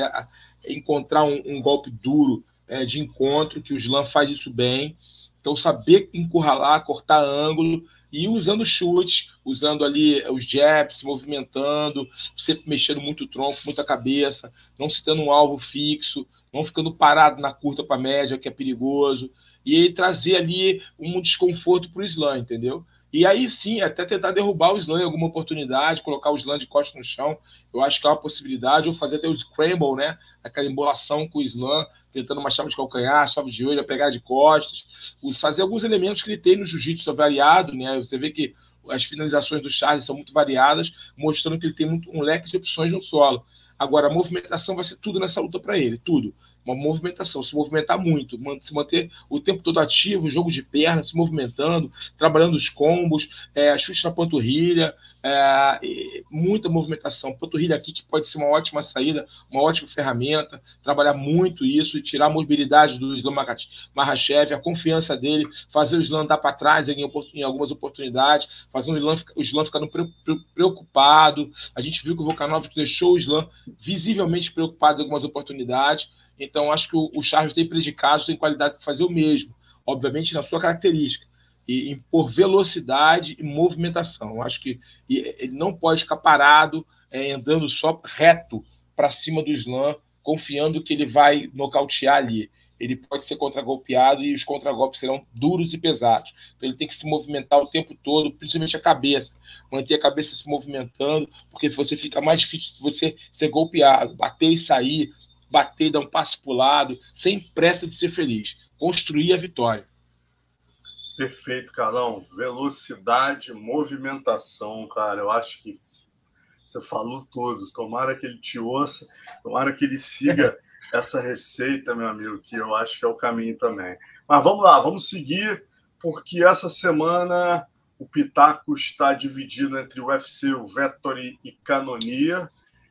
encontrar um, um golpe duro é, de encontro, que o slam faz isso bem então, saber encurralar, cortar ângulo e usando chute, usando ali os jabs, se movimentando, sempre mexendo muito o tronco, muita cabeça, não se tendo um alvo fixo, não ficando parado na curta para média, que é perigoso, e trazer ali um desconforto para o slam, entendeu? E aí sim, até tentar derrubar o slam em alguma oportunidade, colocar o slam de costas no chão, eu acho que é uma possibilidade, ou fazer até o scramble, né? Aquela embolação com o slam, tentando uma chave de calcanhar, chave de olho, pegar de costas, fazer alguns elementos que ele tem no jiu-jitsu variado, né? Você vê que as finalizações do Charles são muito variadas, mostrando que ele tem muito, um leque de opções no solo. Agora, a movimentação vai ser tudo nessa luta para ele, tudo. Uma movimentação, se movimentar muito, se manter o tempo todo ativo, jogo de perna, se movimentando, trabalhando os combos, é, chute na panturrilha, é, muita movimentação. Panturrilha aqui que pode ser uma ótima saída, uma ótima ferramenta. Trabalhar muito isso e tirar a mobilidade do Islam Mahashev, a confiança dele, fazer o Islam andar para trás em, em, algumas oportunidades, fazer o Islam, o Islam ficando preocupado. A gente viu que o Volkanovski deixou o Islam visivelmente preocupado em algumas oportunidades. Então, acho que o, o Charles tem predicados, tem qualidade para fazer o mesmo, obviamente na sua característica e, por velocidade e movimentação. Eu acho que ele não pode ficar parado, é, andando só reto para cima do slam, confiando que ele vai nocautear ali. Ele pode ser contragolpeado e os contragolpes serão duros e pesados. Então ele tem que se movimentar o tempo todo, principalmente a cabeça. Manter a cabeça se movimentando, porque você fica mais difícil você ser golpeado, bater e sair, bater dar um passo para o lado, sem pressa de ser feliz. Construir a vitória. Perfeito, Carlão. Velocidade, movimentação, cara. Eu acho que você falou tudo. Tomara que ele te ouça, tomara que ele siga essa receita, meu amigo, que eu acho que é o caminho também. Mas vamos lá, vamos seguir, porque essa semana o Pitaco está dividido entre o UFC, o Vettori e Canonia,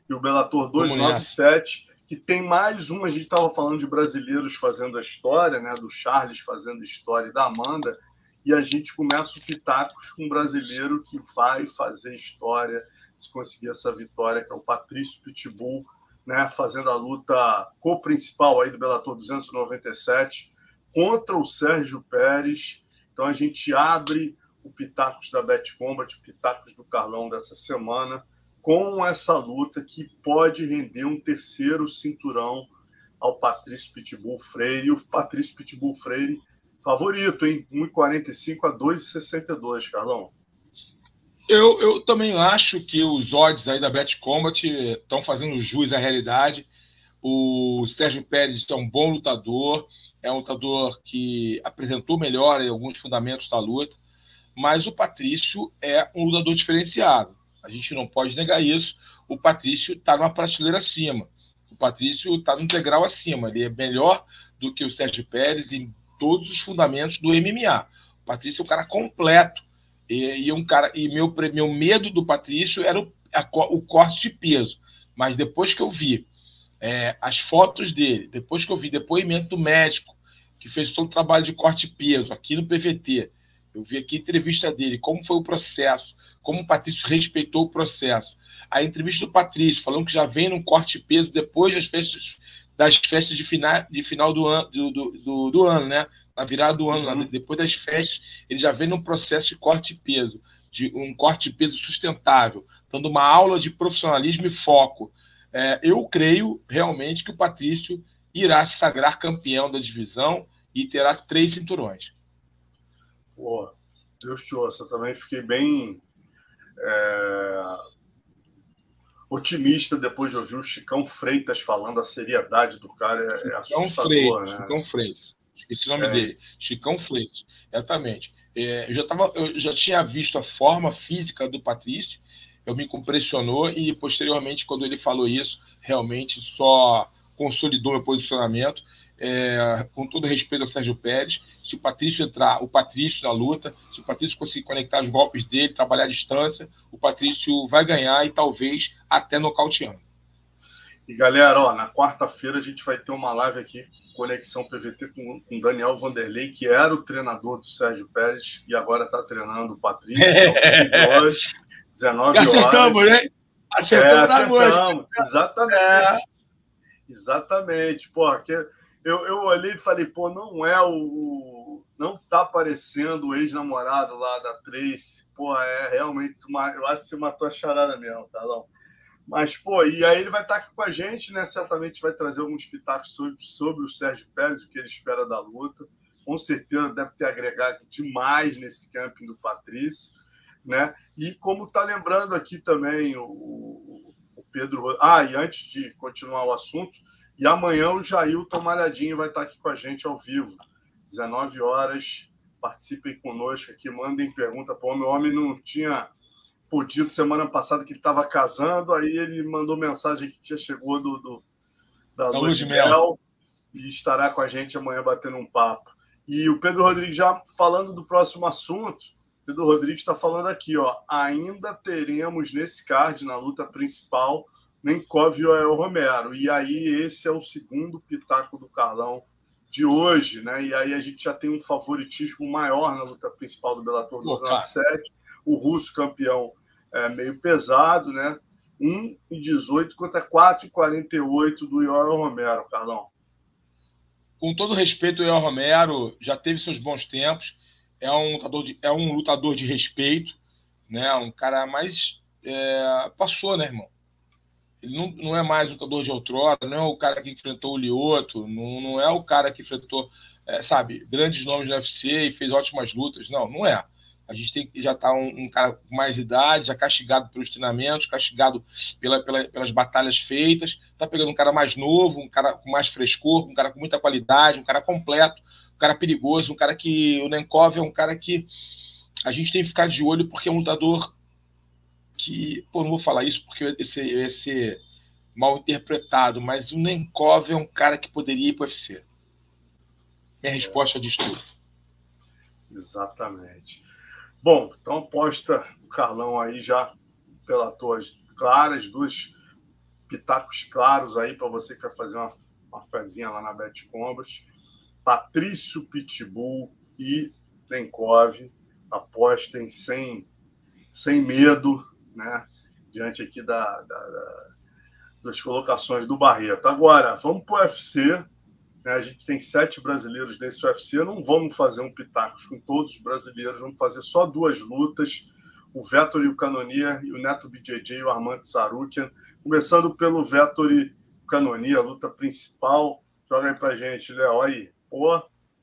e o Bellator 297, que tem mais uma. A gente estava falando de brasileiros fazendo a história, né? Do Charles fazendo história e da Amanda e a gente começa o Pitacos com um brasileiro que vai fazer história se conseguir essa vitória, que é o Patrício Pitbull, né, fazendo a luta co-principal aí do Bellator 297 contra o Sérgio Pérez. Então a gente abre o Pitacos da Bet Combat, o Pitacos do Carlão dessa semana, com essa luta que pode render um terceiro cinturão ao Patrício Pitbull Freire. E o Patrício Pitbull Freire Favorito, hein? 1,45 a 2,62, Carlão. Eu, eu também acho que os odds aí da Bet Combat estão fazendo jus à realidade. O Sérgio Pérez é um bom lutador, é um lutador que apresentou melhor alguns fundamentos da luta, mas o Patrício é um lutador diferenciado. A gente não pode negar isso. O Patrício está numa prateleira acima. O Patrício está num degrau acima. Ele é melhor do que o Sérgio Pérez em todos os fundamentos do MMA. O Patrício é um cara completo. E, e um cara e meu, meu medo do Patrício era o, a, o corte de peso. Mas depois que eu vi é, as fotos dele, depois que eu vi depoimento do médico, que fez todo o trabalho de corte de peso aqui no PVT, eu vi aqui a entrevista dele, como foi o processo, como o Patrício respeitou o processo. A entrevista do Patrício, falando que já vem num corte de peso depois das festas das festas de final, de final do, ano, do, do, do ano, né? Na virada do ano, uhum. depois das festas, ele já vem num processo de corte de peso, de um corte de peso sustentável, dando uma aula de profissionalismo e foco. É, eu creio realmente que o Patrício irá se sagrar campeão da divisão e terá três cinturões. Pô, Deus te ouça, também fiquei bem é, otimista depois de ouvir o Chicão Freitas falando a seriedade do cara. É, é assustador, Freitas, né? Chicão Freitas. Esqueci o nome é. dele. Chicão Freitas. Exatamente. É, eu, já tava, eu já tinha visto a forma física do Patrício, eu me impressionou e posteriormente, quando ele falou isso, realmente só consolidou meu posicionamento é, com todo respeito ao Sérgio Pérez, se o Patrício entrar, o Patrício na luta, se o Patrício conseguir conectar os golpes dele, trabalhar à distância, o Patrício vai ganhar e talvez até nocauteando. E galera, ó, na quarta-feira a gente vai ter uma live aqui, Conexão PVT, com, com Daniel Vanderlei, que era o treinador do Sérgio Pérez e agora está treinando o Patrício, é o hoje, 19 horas. Acertamos, né? Acertamos, é, acertamos exatamente. É. Exatamente. Pô, que eu, eu olhei e falei, pô, não é o. Não tá aparecendo o ex-namorado lá da Trace. Pô, é realmente uma. Eu acho que você matou a charada mesmo, Carlão. Mas, pô, e aí ele vai estar aqui com a gente, né? Certamente vai trazer alguns pitacos sobre, sobre o Sérgio Pérez, o que ele espera da luta. Com certeza deve ter agregado demais nesse camping do Patrício, né? E como tá lembrando aqui também o, o Pedro. Ah, e antes de continuar o assunto, E amanhã o Jailton Malhadinho vai estar aqui com a gente ao vivo, 19 horas. Participem conosco aqui, mandem pergunta para o homem. O homem não tinha podido semana passada que ele estava casando, aí ele mandou mensagem que já chegou do, do da, da lua de mel. mel e estará com a gente amanhã batendo um papo. E o Pedro Rodrigues já falando do próximo assunto, Pedro Rodrigues está falando aqui, ó, ainda teremos nesse card, na luta principal, Nenkov e Joel Romero. E aí esse é o segundo pitaco do Carlão de hoje, né? E aí a gente já tem um favoritismo maior na luta principal do Bellator 297. O russo campeão é meio pesado, né? 1 e 18 contra 4 e 48 do Joel Romero, Carlão. Com todo respeito, o Joel Romero já teve seus bons tempos. É um lutador de, é um lutador de respeito, né? Um cara mais é, passou, né, irmão? Ele não, não é mais lutador de outrora, não é o cara que enfrentou o Lioto, não, não é o cara que enfrentou, é, sabe, grandes nomes no UFC e fez ótimas lutas. Não, não é. A gente tem, já está um, um, cara com mais idade, já castigado pelos treinamentos, castigado pela, pela, pelas batalhas feitas. Está pegando um cara mais novo, um cara com mais frescor, um cara com muita qualidade, um cara completo, um cara perigoso, um cara que. O Nenkov é um cara que a gente tem que ficar de olho porque é um lutador que, pô, não vou falar isso porque esse, esse mal interpretado, mas o Nenkov é um cara que poderia ir para o UFC. Minha resposta diz tudo. Exatamente. Bom, então aposta o Carlão aí já pela torre claras, dois pitacos claros aí para você que vai fazer uma, uma fezinha lá na Bet Combat. Patrício Pitbull e Nenkov apostem sem, sem medo né? Diante aqui da, da, da das colocações do Barreto. Agora, vamos para o UFC. Né? A gente tem sete brasileiros nesse UFC. Não vamos fazer um pitacos com todos os brasileiros, vamos fazer só duas lutas. O Vettori e o Canonia e o Neto BJJ e o Armando Sarukian. Começando pelo Vettori Canonia, a luta principal. Joga aí pra gente, Léo. Aí, pô,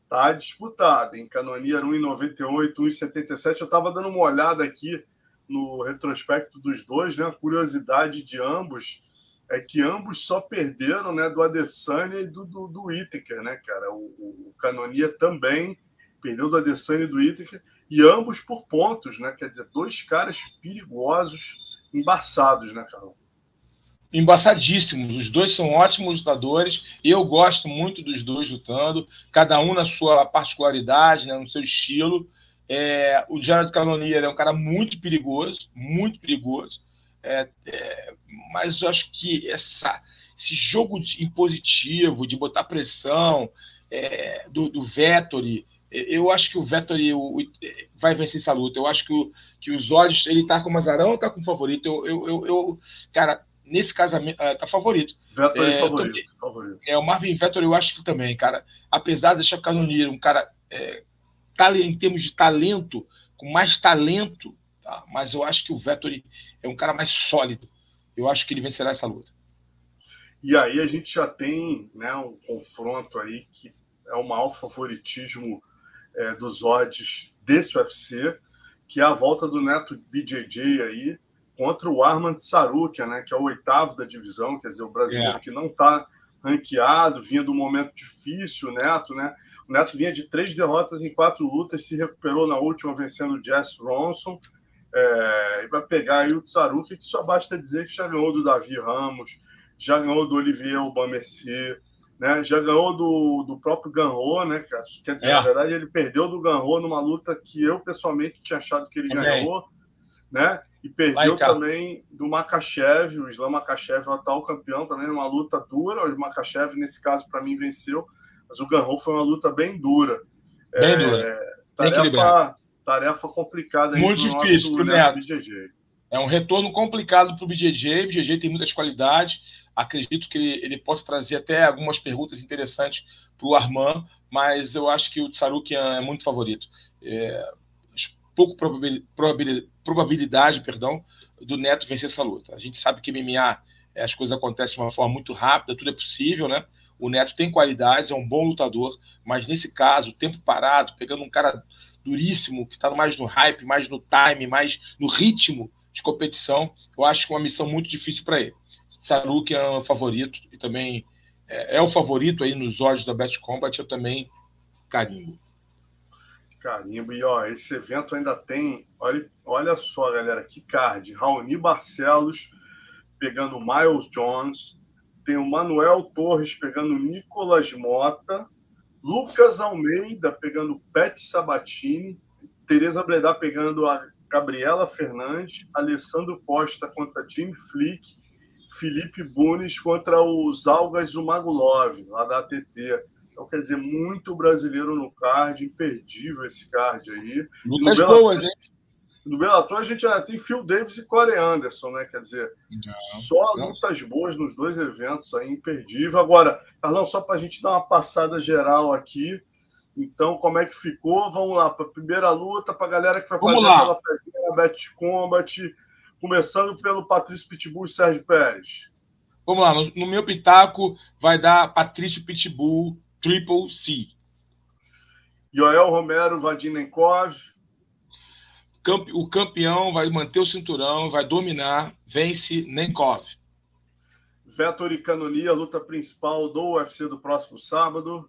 tá disputado, hein? Canonia 1,98, 1,77. Eu tava dando uma olhada aqui no retrospecto dos dois, né? A curiosidade de ambos é que ambos só perderam, né, do Adesanya e do, do, do Whittaker, né, cara? O, o, Canonia também perdeu do Adesanya e do Whittaker, e ambos por pontos, né? Quer dizer, dois caras perigosos, embaçados, né, Carol? Embaçadíssimos. Os dois são ótimos lutadores. Eu gosto muito dos dois lutando, cada um na sua particularidade, né, no seu estilo. É, o Gerard Cannonier é um cara muito perigoso, muito perigoso. É, é, mas eu acho que essa, esse jogo de, impositivo, de botar pressão é, do, do Vettori, eu acho que o Vettori o, o, vai vencer essa luta. Eu acho que, o, que os olhos, ele tá com o Mazarão ou tá com o favorito? Eu, eu, eu, eu cara, nesse casamento, uh, tá favorito. Vettori é, favorito, favorito. É, o Marvin Vettori eu acho que também, cara. Apesar de deixar o Cannonier um cara é, em termos de talento, com mais talento, tá? mas eu acho que o Vettori é um cara mais sólido. Eu acho que ele vencerá essa luta. E aí a gente já tem né, um confronto aí que é o maior favoritismo é, dos odds desse UFC, que é a volta do Neto BJJ aí contra o Armand Sarukia, né, que é o oitavo da divisão, quer dizer, o brasileiro é. que não está ranqueado, vinha do momento difícil, o Neto, né? O Neto vinha de três derrotas em quatro lutas, se recuperou na última vencendo o Jess Ronson. É, e vai pegar aí o Tsaruki, que só basta dizer que já ganhou do Davi Ramos, já ganhou do Olivier Aubameyang, né? já ganhou do, do próprio Ganro, né? Quer dizer, é. na verdade, ele perdeu do Ganro numa luta que eu pessoalmente tinha achado que ele ganhou, né? E perdeu Vai, também do Makachev, o Islam Makachev, o atual campeão, também numa luta dura. O Makachev, nesse caso, para mim, venceu mas o Ganrou foi uma luta bem dura. Bem é, dura. Tarefa, tarefa complicada. Muito difícil para o Neto. BJJ. É um retorno complicado para o BJJ. O BJJ tem muitas qualidades. Acredito que ele, ele possa trazer até algumas perguntas interessantes para o Arman, mas eu acho que o Tsarukian é muito favorito. É, pouco probabilidade, probabilidade perdão, do Neto vencer essa luta. A gente sabe que MMA as coisas acontecem de uma forma muito rápida, tudo é possível, né? O Neto tem qualidades, é um bom lutador, mas nesse caso, tempo parado, pegando um cara duríssimo, que está mais no hype, mais no time, mais no ritmo de competição, eu acho que é uma missão muito difícil para ele. Saruk é um favorito e também é, é o favorito aí nos olhos da Bet Combat, eu também carimbo. Carimbo. E ó, esse evento ainda tem. Olha, olha só, galera, que card. Raoni Barcelos pegando Miles Jones. Tem o Manuel Torres pegando Nicolas Mota. Lucas Almeida pegando Pet Sabatini. Tereza Bredar pegando a Gabriela Fernandes. Alessandro Costa contra Jim Flick. Felipe Bunes contra os Algas Zumagulov, lá da ATT. Então, quer dizer, muito brasileiro no card, imperdível esse card aí. Muitas boas, hein? No Bellator a gente tem Phil Davis e Corey Anderson, né? Quer dizer, não, só não. lutas boas nos dois eventos aí, imperdível. Agora, Carlão, só para a gente dar uma passada geral aqui. Então, como é que ficou? Vamos lá, para a primeira luta, para a galera que vai Vamos fazer lá. aquela fezinha na Bet Combat, começando pelo Patrício Pitbull e Sérgio Pérez. Vamos lá, no, no meu pitaco vai dar Patrício Pitbull Triple C. Joel Romero, Vadinenkov. O campeão vai manter o cinturão, vai dominar, vence Nenkov. Vettori e Canonia, luta principal do UFC do próximo sábado.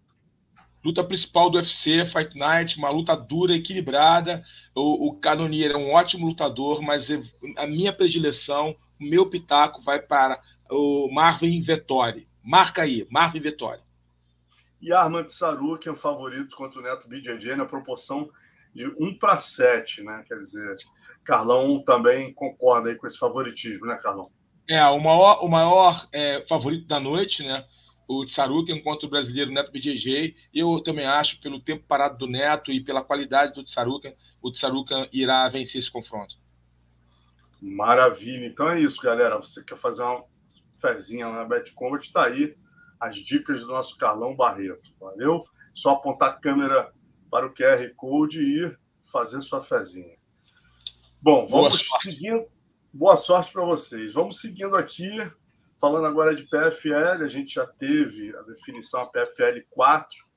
Luta principal do UFC, Fight Night, uma luta dura, equilibrada. O, o Canonia é um ótimo lutador, mas a minha predileção, o meu pitaco vai para o Marvin Vettori. Marca aí, Marvin Vettori e Armand Saru, que é o favorito contra o Neto BJJ na proporção de 1 para 7, né? Quer dizer, Carlão também concorda aí com esse favoritismo, né, Carlão? É, o maior, o maior é, favorito da noite, né? O Tsaruken contra o brasileiro Neto BJJ. Eu também acho, pelo tempo parado do Neto e pela qualidade do Tsaruken, o Tsaruken irá vencer esse confronto. Maravilha. Então é isso, galera. Você quer fazer uma fezinha na Bet Combat, está aí as dicas do nosso Carlão Barreto. Valeu? Só apontar a câmera para o QR Code e ir fazer sua fezinha. Bom, vamos Boa seguindo. Boa sorte para vocês. Vamos seguindo aqui, falando agora de PFL. A gente já teve a definição a PFL 4,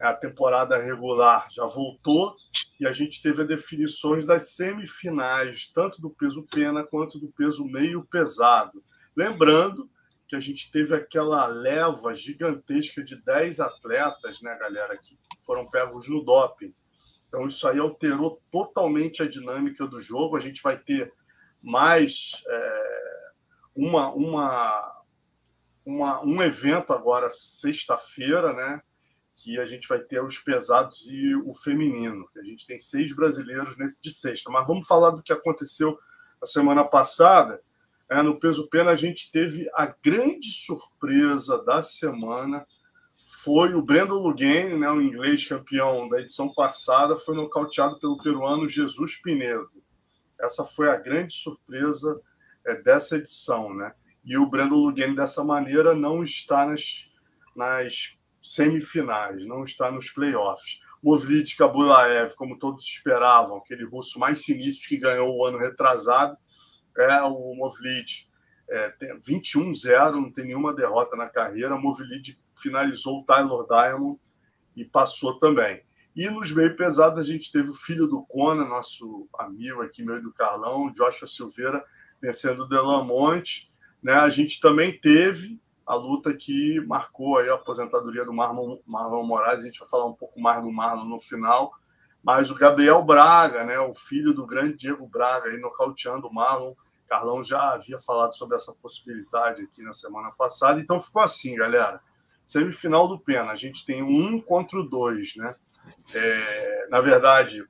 é a temporada regular já voltou e a gente teve as definições das semifinais, tanto do peso pena quanto do peso meio pesado. Lembrando que a gente teve aquela leva gigantesca de 10 atletas, né, galera, que foram pegos no doping. Então, isso aí alterou totalmente a dinâmica do jogo. A gente vai ter mais é, uma, uma, uma, um evento agora, sexta-feira, né? Que a gente vai ter os pesados e o feminino. A gente tem seis brasileiros nesse de sexta. Mas vamos falar do que aconteceu a semana passada é, no peso pena, a gente teve a grande surpresa da semana. Foi o Brandon Lugane, né, o inglês campeão da edição passada, foi nocauteado pelo peruano Jesus Pinedo. Essa foi a grande surpresa é, dessa edição. Né? E o Brandon Lugane, dessa maneira, não está nas, nas semifinais, não está nos playoffs. Movlid Kabulaev, como todos esperavam, aquele russo mais sinistro que ganhou o ano retrasado, é o Movlid é, 21-0, não tem nenhuma derrota na carreira. O Movlid finalizou o Tyler Diamond e passou também. E nos meio pesados a gente teve o filho do Kona, nosso amigo aqui, meio do Carlão, Joshua Silveira, vencendo o Delamonte. Né? A gente também teve a luta que marcou aí a aposentadoria do Marlon, Marlon Moraes. A gente vai falar um pouco mais do Marlon no final. Mas o Gabriel Braga, né, o filho do grande Diego Braga, aí nocauteando o Marlon. Carlão já havia falado sobre essa possibilidade aqui na semana passada. Então ficou assim, galera. Semifinal do Pena. A gente tem um contra o dois, né? É, na verdade,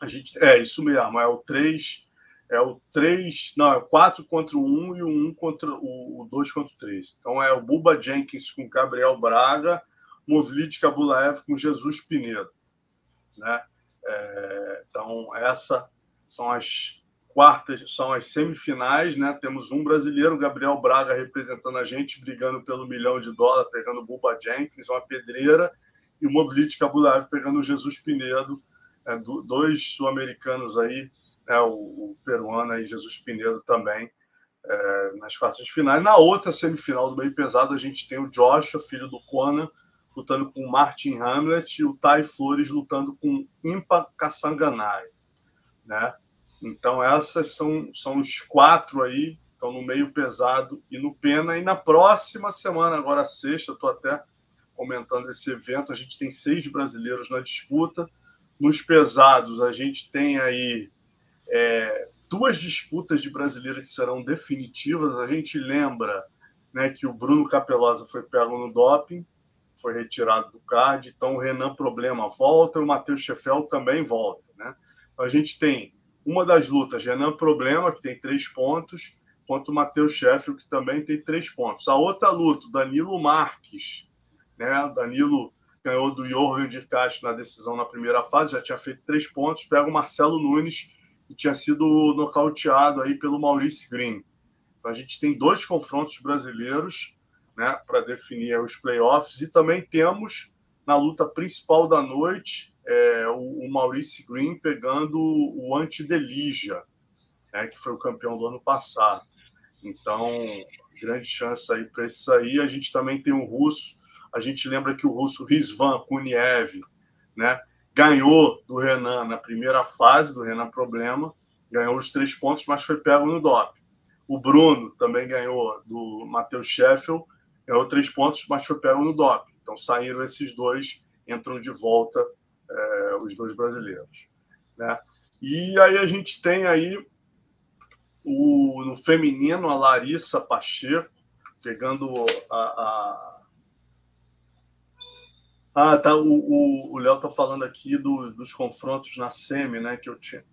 a gente. É isso mesmo, é o três. É o três. Não, é o quatro contra o um e o um contra o, o dois contra o três. Então é o Buba Jenkins com Gabriel Braga, Movlid Kabulaev com Jesus Pinedo. Né? É, então, essas são as quartas, são as semifinais. Né? Temos um brasileiro, Gabriel Braga, representando a gente, brigando pelo milhão de dólares, pegando o Buba Jenkins, uma pedreira, e o Movlit Kabulaev pegando o Jesus Pinedo, é, dois sul-americanos aí, né? o, o peruano aí, Jesus Pinedo também. É, nas quartas de final. Na outra semifinal do meio pesado, a gente tem o Joshua, filho do Conan, lutando com Martin Hamlet e o Tai Flores lutando com Impa Kassanganai, né? Então essas são, são os quatro aí, então no meio pesado e no pena. E na próxima semana, agora sexta, estou até comentando esse evento, a gente tem seis brasileiros na disputa. Nos pesados, a gente tem aí é, duas disputas de brasileiros que serão definitivas. A gente lembra né, que o Bruno Capelosa foi pego no doping, foi retirado do card, então o Renan Problema volta e o Matheus Sheffel também volta. Né? Então a gente tem uma das lutas, Renan Problema, que tem três pontos, contra o Matheus Sheffield, que também tem três pontos. A outra luta, Danilo Marques, né? Danilo ganhou do Jorgen de Castro na decisão na primeira fase, já tinha feito três pontos, pega o Marcelo Nunes, que tinha sido nocauteado aí pelo Maurice Green. Então a gente tem dois confrontos brasileiros né, para definir os playoffs e também temos na luta principal da noite é, o, o Maurice Green pegando o Antidelija, né, que foi o campeão do ano passado. Então, grande chance aí para isso aí. A gente também tem o russo a gente lembra que o russo Rizvan Kuniev né, ganhou do Renan na primeira fase, do Renan Problema, ganhou os três pontos, mas foi pego no DOP. O Bruno também ganhou do Matheus Sheffield, ganhou três pontos, mas foi pego no DOP. Então saíram esses dois, entram de volta é, os dois brasileiros. Né? E aí a gente tem aí o, no feminino a Larissa Pacheco, pegando a, a ah, tá. O Léo tá falando aqui do, dos confrontos na SEMI, né? Que eu tinha.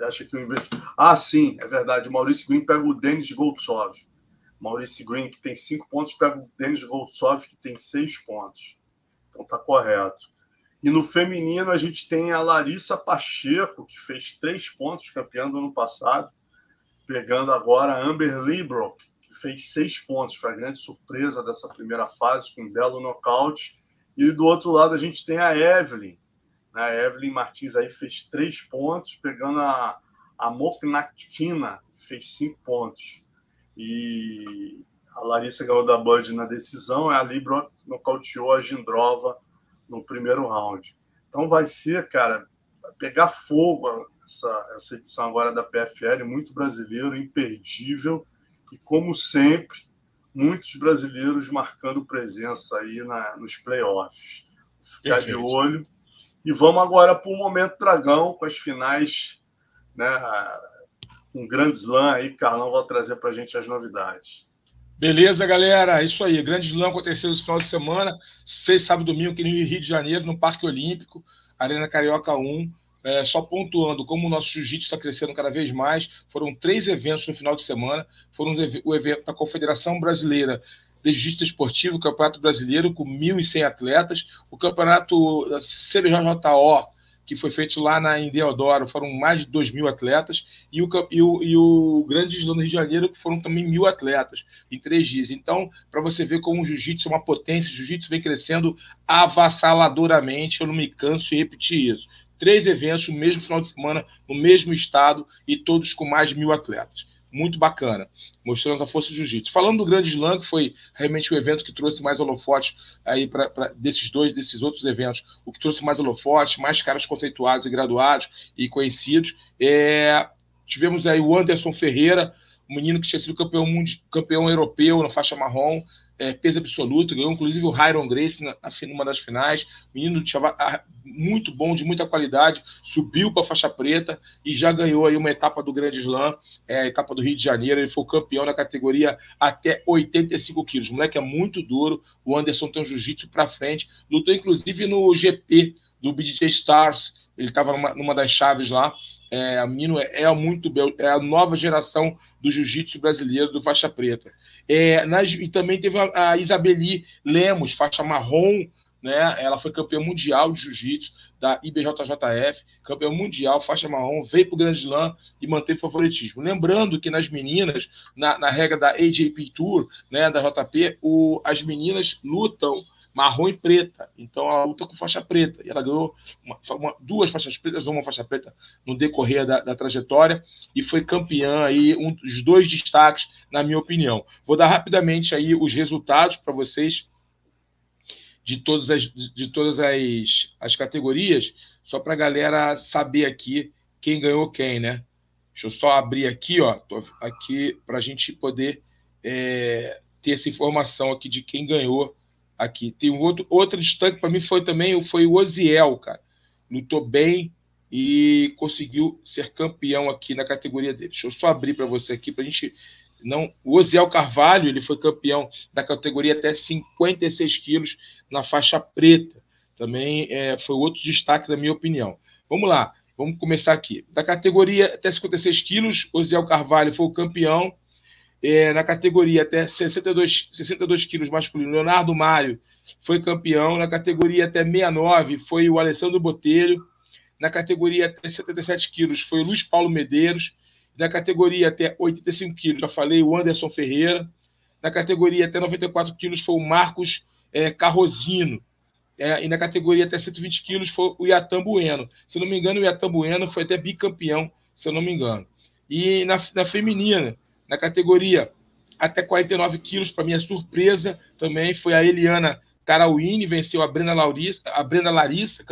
Acha que eu investi. Ah, sim, é verdade. O Maurício Green pega o Denis Goltsov. Maurício Green, que tem cinco pontos, pega o Denis Goltsov, que tem seis pontos. Então tá correto. E no feminino, a gente tem a Larissa Pacheco, que fez três pontos, campeã do ano passado, pegando agora a Amber Librock, que fez seis pontos. Foi a grande surpresa dessa primeira fase, com um belo nocaute e do outro lado a gente tem a Evelyn. Né? A Evelyn Martins aí fez três pontos, pegando a, a Moknatina, que fez cinco pontos. E a Larissa ganhou da Bud na decisão, a Libra nocauteou a Gindrova no primeiro round. Então vai ser, cara, pegar fogo essa, essa edição agora da PFL, muito brasileiro, imperdível. E como sempre, muitos brasileiros marcando presença aí na, nos playoffs. Ficar Perfeito. de olho. E vamos agora para o Momento Dragão, com as finais, né? Um grande slam aí, Carlão vai trazer para a gente as novidades. Beleza, galera. Isso aí. Grande slam aconteceu esse final de semana, seis, sábado domingo, aqui no Rio de Janeiro, no Parque Olímpico, Arena Carioca 1. É, só pontuando como o nosso jiu-jitsu está crescendo cada vez mais, foram três eventos no final de semana. Foram o evento da Confederação Brasileira de Jiu-Jitsu Esportivo, o Campeonato Brasileiro, com 1.100 atletas, o Campeonato CBJJO, que foi feito lá na, em Deodoro, foram mais de 2 mil atletas, e o, e o, e o Grande Slam do Rio de Janeiro, que foram também mil atletas em três dias. Então, para você ver como o jiu-jitsu é uma potência, o jiu-jitsu vem crescendo avassaladoramente, eu não me canso de repetir isso três eventos no mesmo final de semana, no mesmo estado, e todos com mais de mil atletas. Muito bacana, mostrando a força do jiu-jitsu. Falando do Grande Slam, que foi realmente o evento que trouxe mais holofotes aí para desses dois, desses outros eventos, o que trouxe mais holofotes, mais caras conceituados e graduados e conhecidos. É... Tivemos aí o Anderson Ferreira, um menino que tinha sido campeão, campeão europeu na faixa marrom, é, peso absoluto, ganhou inclusive o Hyron Grace na, numa das finais. Menino de muito bom, de muita qualidade, subiu para a faixa preta e já ganhou aí uma etapa do Grande Slam, é, a etapa do Rio de Janeiro. Ele foi campeão na categoria até 85 quilos. O moleque é muito duro. O Anderson tem um jiu-jitsu para frente. Lutou inclusive no GP do BJ Stars. Ele estava numa, numa das chaves lá. É, o menino é, é muito é a nova geração do jiu-jitsu brasileiro do faixa preta. É, nas, e também teve a, a Isabeli Lemos, faixa marrom, né? Ela foi campeã mundial de jiu-jitsu da IBJJF, campeã mundial, faixa marrom, veio para o Grande Slam e manteve favoritismo. Lembrando que nas meninas, na, na regra da AJP Tour, né, da JP, o, as meninas lutam marrom e preta. Então ela luta com faixa preta. E ela ganhou uma, uma, duas faixas pretas, uma faixa preta no decorrer da, da, trajetória e foi campeã aí, um dos dois destaques, na minha opinião. Vou dar rapidamente aí os resultados para vocês de todas as, de todas as, as categorias, só para a galera saber aqui quem ganhou quem, né? Deixa eu só abrir aqui, ó, aqui para a gente poder é, ter essa informação aqui de quem ganhou aqui. Tem um outro, outro destaque para mim foi também foi o Oziel, cara. Lutou bem e conseguiu ser campeão aqui na categoria dele. Deixa eu só abrir para você aqui para a gente não. O Oziel Carvalho ele foi campeão da categoria até 56 quilos na faixa preta. Também é, foi outro destaque da minha opinião. Vamos lá, vamos começar aqui. Da categoria até 56 quilos, Oziel Carvalho foi o campeão é, na categoria até 62, 62 quilos masculino, Leonardo Mário foi campeão. Na categoria até 69 foi o Alessandro Botelho. Na categoria até 77 quilos foi o Luiz Paulo Medeiros. Na categoria até 85 quilos, já falei, o Anderson Ferreira. Na categoria até 94 quilos foi o Marcos é, Carrozino. É, e na categoria até 120 quilos foi o Iatan Bueno. Se não me engano, o Iatan Bueno foi até bicampeão, se eu não me engano. E na, na feminina, na categoria até 49 quilos, para minha surpresa, também foi a Eliana Carauini, venceu a Brenda, Laurissa, a Brenda Larissa,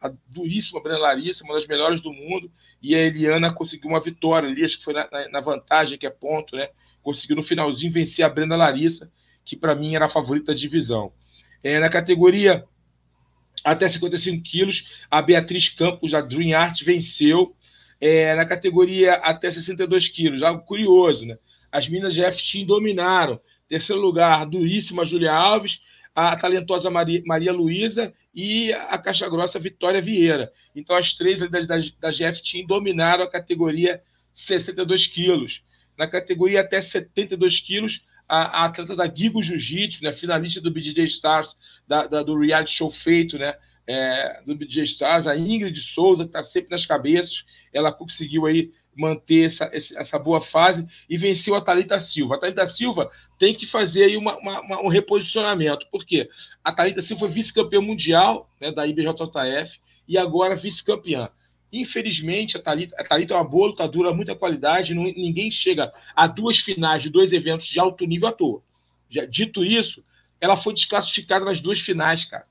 a duríssima Brenda Larissa, uma das melhores do mundo, e a Eliana conseguiu uma vitória ali, acho que foi na, na vantagem, que é ponto, né? Conseguiu no finalzinho vencer a Brenda Larissa, que para mim era a favorita da divisão. É, na categoria até 55 quilos, a Beatriz Campos, da Dream Art, venceu é, na categoria até 62 quilos. Algo curioso, né? As minas de F-Team dominaram. Terceiro lugar, duríssima Julia Alves, a talentosa Maria, Maria Luísa e a caixa grossa Vitória Vieira. Então, as três da, da, da GF Team dominaram a categoria 62 quilos. Na categoria até 72 quilos, a, a atleta da Gigo Jiu-Jitsu, né, finalista do BJJ Stars, da, da, do reality show feito, né, é, do BJJ Stars, a Ingrid Souza, que está sempre nas cabeças, ela conseguiu aí manter essa, essa boa fase e venceu a Talita Silva. A Talita Silva tem que fazer aí uma, uma, um reposicionamento, porque a Talita Silva foi vice-campeã mundial né, da IBJJF e agora vice-campeã. Infelizmente, a Thalita, a Thalita é uma boa lutadora, muita qualidade, não, ninguém chega a duas finais de dois eventos de alto nível à toa. Já, dito isso, ela foi desclassificada nas duas finais, cara.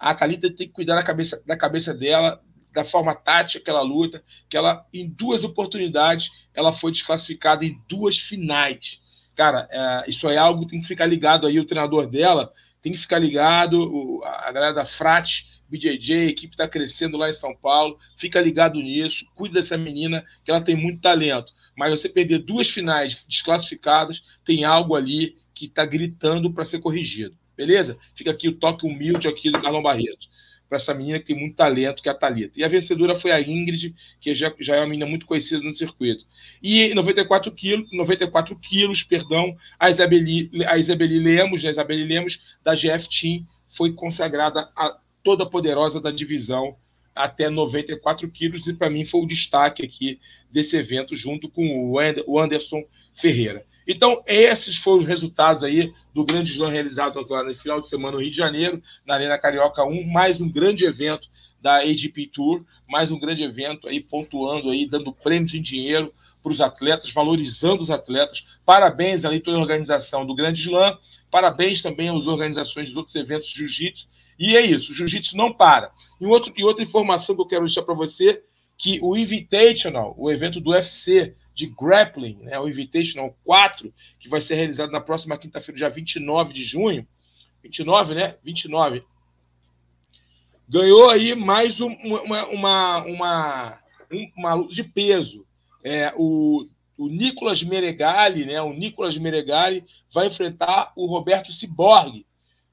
A Thalita tem que cuidar da cabeça, da cabeça dela, da forma tática que ela luta, que ela, em duas oportunidades, ela foi desclassificada em duas finais. Cara, é, isso é algo que tem que ficar ligado aí, o treinador dela tem que ficar ligado, o, a galera da Frate, BJJ, a equipe está crescendo lá em São Paulo, fica ligado nisso, cuida dessa menina, que ela tem muito talento. Mas você perder duas finais desclassificadas, tem algo ali que está gritando para ser corrigido. Beleza? Fica aqui o toque humilde aqui do Carlão Barreto para essa menina que tem muito talento, que é a Thalita. E a vencedora foi a Ingrid, que já, já é uma menina muito conhecida no circuito. E 94 quilos, 94 quilos, perdão, a Isabeli, a Isabeli Lemos, a Isabeli Lemos, da GF Team, foi consagrada a toda poderosa da divisão até 94 quilos, e para mim foi o destaque aqui desse evento, junto com o Anderson Ferreira. Então, esses foram os resultados aí do grande slam realizado agora no final de semana no Rio de Janeiro, na Arena Carioca 1, mais um grande evento da AGP Tour, mais um grande evento aí pontuando aí, dando prêmios em dinheiro para os atletas, valorizando os atletas. Parabéns ali toda a organização do Grande Slam, parabéns também às organizações dos outros eventos de jiu-jitsu. E é isso, o jiu-jitsu não para. E, outro, e outra informação que eu quero deixar para você, que o Invitational, o evento do UFC, de grappling, né, o Invitational 4, que vai ser realizado na próxima quinta-feira, dia 29 de junho. 29, né? 29. Ganhou aí mais um, uma, uma, uma, uma luta de peso. É, o, o Nicolas Meregali, né? O Nicolas Meregali vai enfrentar o Roberto Ciborgue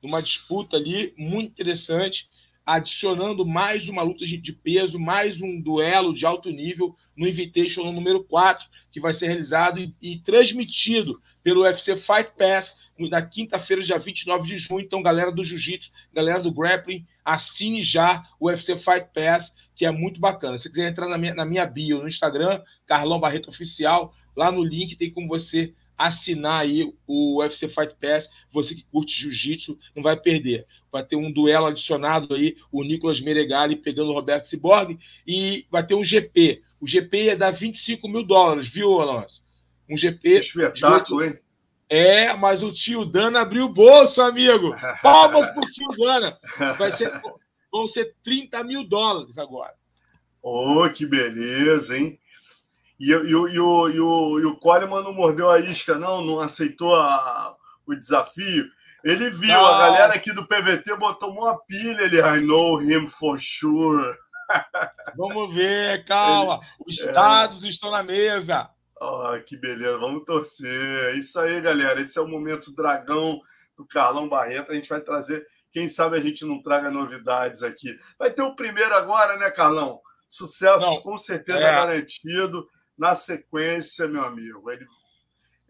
numa disputa ali muito interessante adicionando mais uma luta de peso, mais um duelo de alto nível no Invitation número 4, que vai ser realizado e, e transmitido pelo UFC Fight Pass na quinta-feira, dia 29 de junho. Então, galera do Jiu-Jitsu, galera do Grappling, assine já o UFC Fight Pass, que é muito bacana. Se quiser entrar na minha, na minha bio no Instagram, Carlão Barreto Oficial, lá no link tem como você assinar aí o UFC Fight Pass. Você que curte jiu-jitsu não vai perder. Vai ter um duelo adicionado aí, o Nicolas Meregali pegando o Roberto Ciborgue, e vai ter um GP. O GP ia dar 25 mil dólares, viu, Alonso? Um GP. Espetáculo, hein? É, mas o tio Dana abriu o bolso, amigo. Palmas pro tio Dana. Vai ser, vão ser 30 mil dólares agora. Oh, que beleza, hein? E, e, e, o, e, o, e, o, e o Coleman não mordeu a isca, não, não aceitou a, o desafio. Ele viu, não. a galera aqui do PVT botou uma pilha, ele, I know him for sure. Vamos ver, calma. Os é. dados estão na mesa. Oh, que beleza, vamos torcer. É isso aí, galera. Esse é o momento dragão do Carlão Barreto. A gente vai trazer, quem sabe a gente não traga novidades aqui. Vai ter o primeiro agora, né, Carlão? Sucesso não, com certeza é... garantido. Na sequência, meu amigo, ele,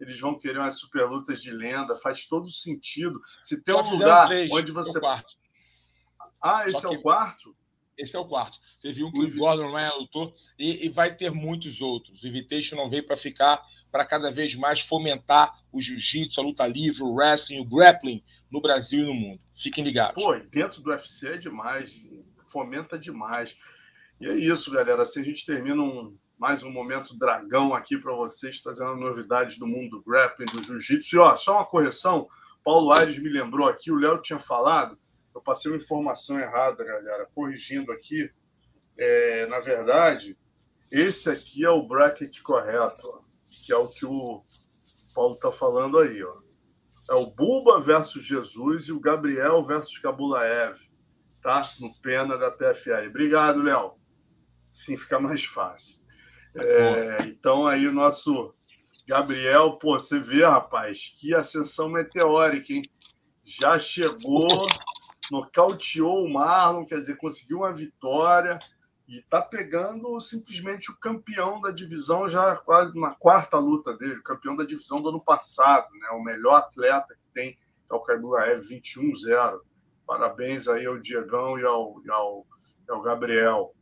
eles vão querer umas super lutas de lenda. Faz todo sentido. Se tem um lugar três, onde você. Ah, esse Só é o quarto? Esse é o quarto. Você viu que o Gordon Ryan lutou e, e, vai ter muitos outros. O Invitation não veio para ficar, para cada vez mais fomentar o jiu-jitsu, a luta livre, o wrestling, o grappling no Brasil e no mundo. Fiquem ligados. Pô, dentro do UFC é demais, fomenta demais. E é isso, galera. Assim a gente termina um, mais um momento dragão aqui para vocês, trazendo novidades do mundo do grappling, do jiu-jitsu. E ó, só uma correção: Paulo Aires me lembrou aqui, o Léo tinha falado eu passei uma informação errada, galera, corrigindo aqui. É, na verdade, esse aqui é o bracket correto, ó, que é o que o Paulo está falando aí. Ó. É o Buba versus Jesus e o Gabriel versus Kabulaev, tá? No pena da PFL. Obrigado, Léo. Sim, fica mais fácil. É, então aí o nosso Gabriel, pô, você vê, rapaz, que ascensão meteórica, hein? Já chegou nocauteou o Marlon, quer dizer, conseguiu uma vitória e está pegando simplesmente o campeão da divisão já quase na quarta luta dele, campeão da divisão do ano passado, né? O melhor atleta que tem, que é o Kaibulaev, 21-0. Parabéns aí ao Diegão e ao, e ao, e ao Gabriel.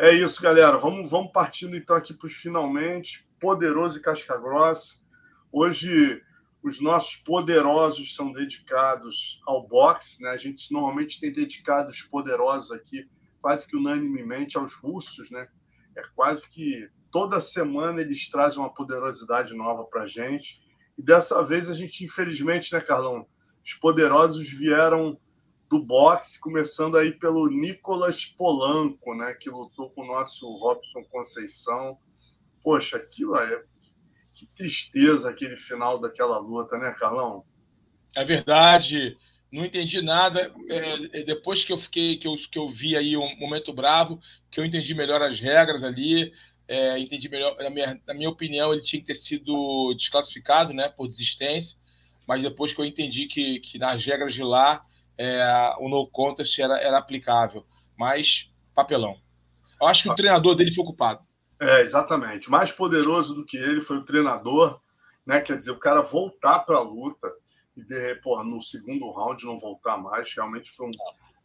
É isso, galera. Vamos, vamos partindo então aqui para os finalmente. Poderoso e casca grossa. Hoje os nossos poderosos são dedicados ao boxe, né? A gente normalmente tem dedicado os poderosos aqui quase que unanimemente aos russos, né? É quase que toda semana eles trazem uma poderosidade nova para a gente. E dessa vez a gente, infelizmente, né, Carlão? Os poderosos vieram do boxe, começando aí pelo Nicolas Polanco, né? Que lutou com o nosso Robson Conceição. Poxa, aquilo é que tristeza aquele final daquela luta, né, Carlão? É verdade. Não entendi nada. É, é, depois que eu fiquei, que eu, que eu vi aí um momento bravo, que eu entendi melhor as regras ali, é, entendi melhor. Na minha, na minha opinião, ele tinha que ter sido desclassificado, né, por desistência. Mas depois que eu entendi que, que nas regras de lá é, o no contest era, era aplicável. Mas papelão. Eu acho que o treinador dele foi culpado. É, exatamente. Mais poderoso do que ele foi o treinador, né? Quer dizer, o cara voltar para a luta e de, no segundo round não voltar mais, realmente foi um,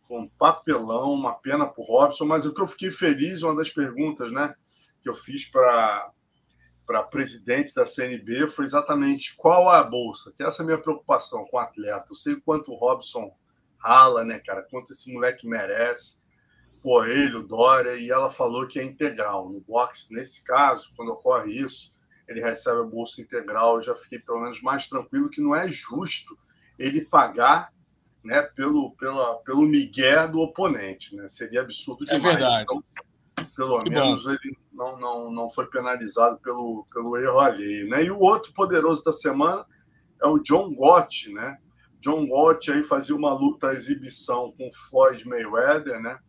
foi um papelão, uma pena para o Robson. Mas o que eu fiquei feliz, uma das perguntas, né, que eu fiz para para presidente da CNB foi exatamente qual a bolsa, que essa é a minha preocupação com o atleta. Eu sei quanto o Robson rala, né, cara? Quanto esse moleque merece. Coelho, Dória, e ela falou que é integral. No boxe, nesse caso, quando ocorre isso, ele recebe a bolsa integral. Eu já fiquei pelo menos mais tranquilo que não é justo ele pagar né, pelo, pela, pelo migué do oponente. Né? Seria absurdo é demais. É verdade. Então, pelo que menos bom. ele não, não, não foi penalizado pelo, pelo erro alheio. Né? E o outro poderoso da semana é o John Gott, né? John Gott aí fazia uma luta exibição com Floyd Mayweather, né?